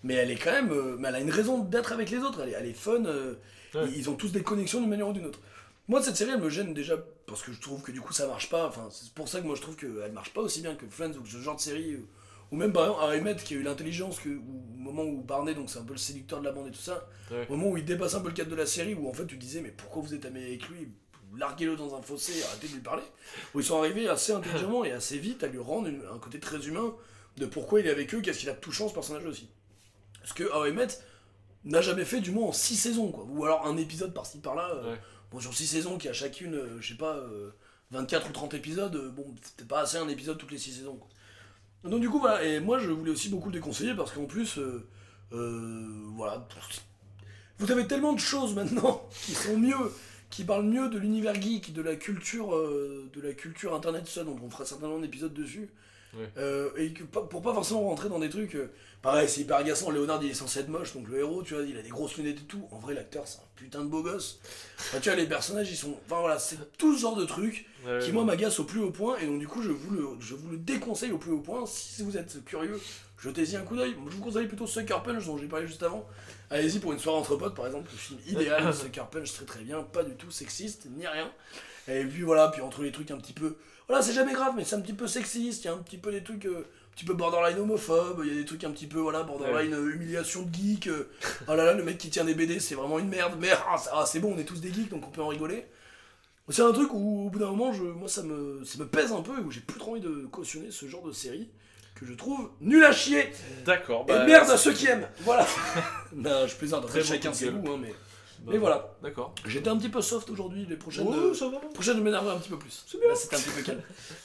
mais elle est quand même, euh, mais elle a une raison d'être avec les autres. Elle est, elle est fun. euh, Ouais. Ils ont tous des connexions d'une manière ou d'une autre. Moi cette série elle me gêne déjà parce que je trouve que du coup ça marche pas. Enfin c'est pour ça que moi je trouve qu'elle marche pas aussi bien que Friends ou que ce genre de série. euh, ou même par exemple Harry Met qui a eu l'intelligence que, au moment où Barney, donc c'est un peu le séducteur de la bande et tout ça, Ouais. au moment où il dépasse un peu le cadre de la série, où en fait tu disais mais pourquoi vous êtes amis avec lui? Larguez-le dans un fossé, arrêtez de lui parler. Où ils sont arrivés assez intelligemment et assez vite à lui rendre une- un côté très humain de pourquoi il est avec eux, qu'est-ce qu'il a de touchant ce personnage aussi. Parce que I Met n'a jamais fait du moins en 6 saisons, quoi. Ou alors un épisode par-ci par-là. euh. Bon, sur 6 saisons qui a chacune, euh, je sais pas, euh, 24 ou 30 épisodes, euh, bon, c'était pas assez un épisode toutes les 6 saisons. Donc du coup, voilà, et moi je voulais aussi beaucoup le déconseiller parce qu'en plus, euh, euh, voilà, vous avez tellement de choses maintenant qui sont mieux, qui parlent mieux de l'univers geek, de la culture, euh, de la culture internet, ça, dont on fera certainement un épisode dessus. Ouais. Euh, et que, pour pas forcément rentrer dans des trucs. euh, pareil, c'est hyper agaçant. Léonard, il est censé être moche, donc le héros, tu vois, il a des grosses lunettes et tout. En vrai, l'acteur, c'est un putain de beau gosse. Enfin, tu vois, les personnages, ils sont. Enfin voilà, c'est tout ce genre de trucs Ouais, qui moi m'agace au plus haut point et donc du coup je vous le, je vous le déconseille au plus haut point si vous êtes curieux jetez-y un coup d'œil je vous conseille plutôt Sucker Punch dont j'ai parlé juste avant allez-y pour une soirée entre potes par exemple le film idéal Sucker Punch très très bien pas du tout sexiste ni rien et puis voilà puis entre les trucs un petit peu voilà c'est jamais grave mais c'est un petit peu sexiste il y a un petit peu des trucs euh, un petit peu borderline homophobe il y a des trucs un petit peu voilà borderline euh, humiliation de geek euh, oh là là le mec qui tient des BD c'est vraiment une merde mais ah, c'est- ah, c'est bon on est tous des geeks donc on peut en rigoler c'est un truc où, au bout d'un moment, je, moi, ça me, ça me pèse un peu et où j'ai plus trop envie de cautionner ce genre de série que je trouve nul à chier. D'accord, et bah. merde à ceux qui aiment. Voilà. non, je plaisante. Après, chacun ses goûts, hein, mais. Bah, mais voilà. D'accord. J'étais un petit peu soft aujourd'hui. Les prochaines. Ouais, euh, ça va. prochaines, un petit peu plus. C'est bien. Là, c'était un petit peu calme.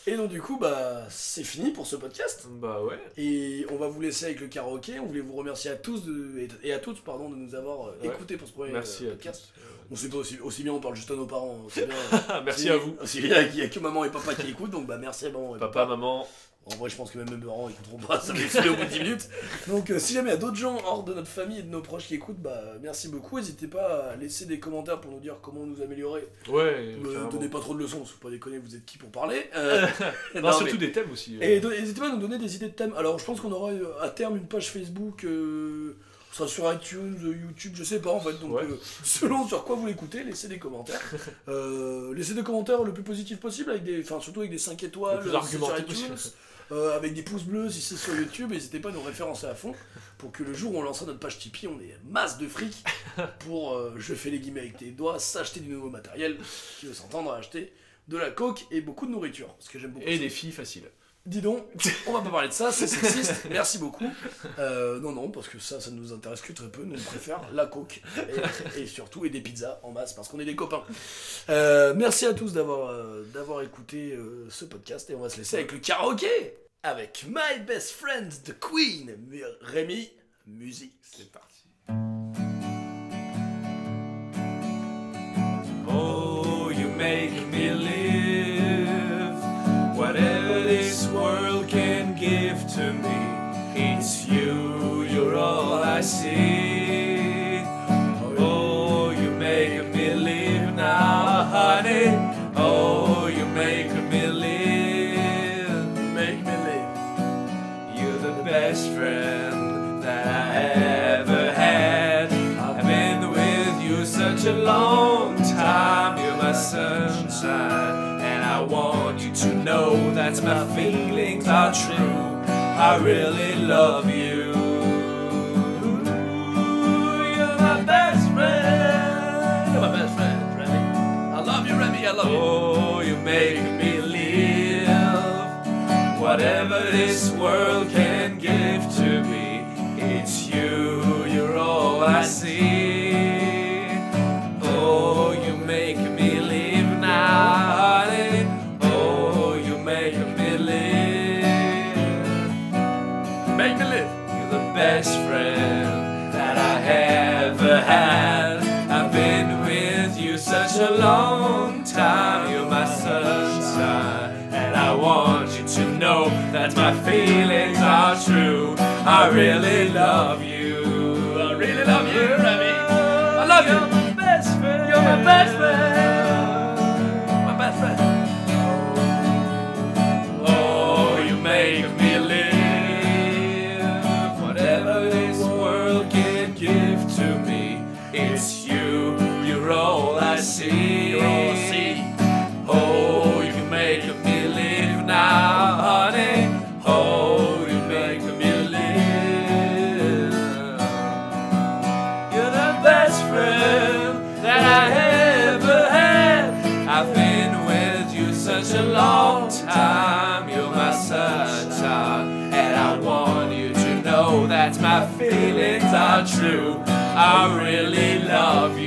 Et donc, du coup, bah, c'est fini pour ce podcast. Bah ouais. Et on va vous laisser avec le karaoké. On voulait vous remercier à tous de, et, à toutes pardon, de nous avoir euh, Ouais. écoutés pour ce premier Merci euh, à podcast. tous. On sait pas aussi, aussi bien, on parle juste à nos parents. bien, Merci à vous. Aussi bien qu'il y a que maman et papa qui écoutent, donc bah merci à maman et Papa, maman. En vrai, je pense que même mes parents écouteront pas, ça les au bout de 10 minutes. Donc, euh, si jamais il y a d'autres gens hors de notre famille et de nos proches qui écoute, bah merci beaucoup. N'hésitez pas à laisser des commentaires pour nous dire comment nous améliorer. Ouais, Ne donnez pas trop de leçons, faut pas déconner, vous êtes qui pour parler. Euh, Non, non, surtout mais- des thèmes aussi. Et n'hésitez pas à nous donner des idées de thèmes. Alors, je pense qu'on aura euh, à terme une page Facebook. euh, Ça sera sur iTunes, YouTube, je sais pas en fait. Donc Ouais. euh, selon sur quoi vous l'écoutez, laissez des commentaires. Euh, laissez des commentaires le plus positif possible, avec des, enfin surtout avec des 5 étoiles, Le plus sur iTunes. Euh, avec des pouces bleus si c'est sur YouTube. N'hésitez pas à nous référencer à fond pour que le jour où on lancera notre page Tipeee, on ait masse de fric pour, euh, je fais les guillemets avec tes doigts, s'acheter du nouveau matériel, qui veut s'entendre à acheter de la coke et beaucoup de nourriture, parce que j'aime beaucoup Et ça. des filles faciles. Dis donc, on va pas parler de ça, c'est sexiste, merci beaucoup. Euh, non, non, parce que ça, ça nous intéresse que très peu, nous on préfère la coke et, et surtout et des pizzas en masse parce qu'on est des copains. Euh, merci à tous d'avoir euh, d'avoir écouté ce podcast et on va se laisser avec le karaoké avec My Best Friend The Queen, Rémi, musique. C'est parti. Oh, give to me, it's you, you're all I see. Oh, you make me live now, honey. Oh, you make me live. Make me live. You're the best friend that I ever had. I've been with you such a long time. You're my sunshine, and I want you to know that my feelings are true. I really love you. You're my best friend. You're my best friend, Remy. I love you, Remy, I love you. Oh, you make me live. Whatever this world can give to me, it's you, you're all I see. That my feelings are true. I really love you. I really love you, Remy. I love you. You're my best friend. You're my best friend. I really love you.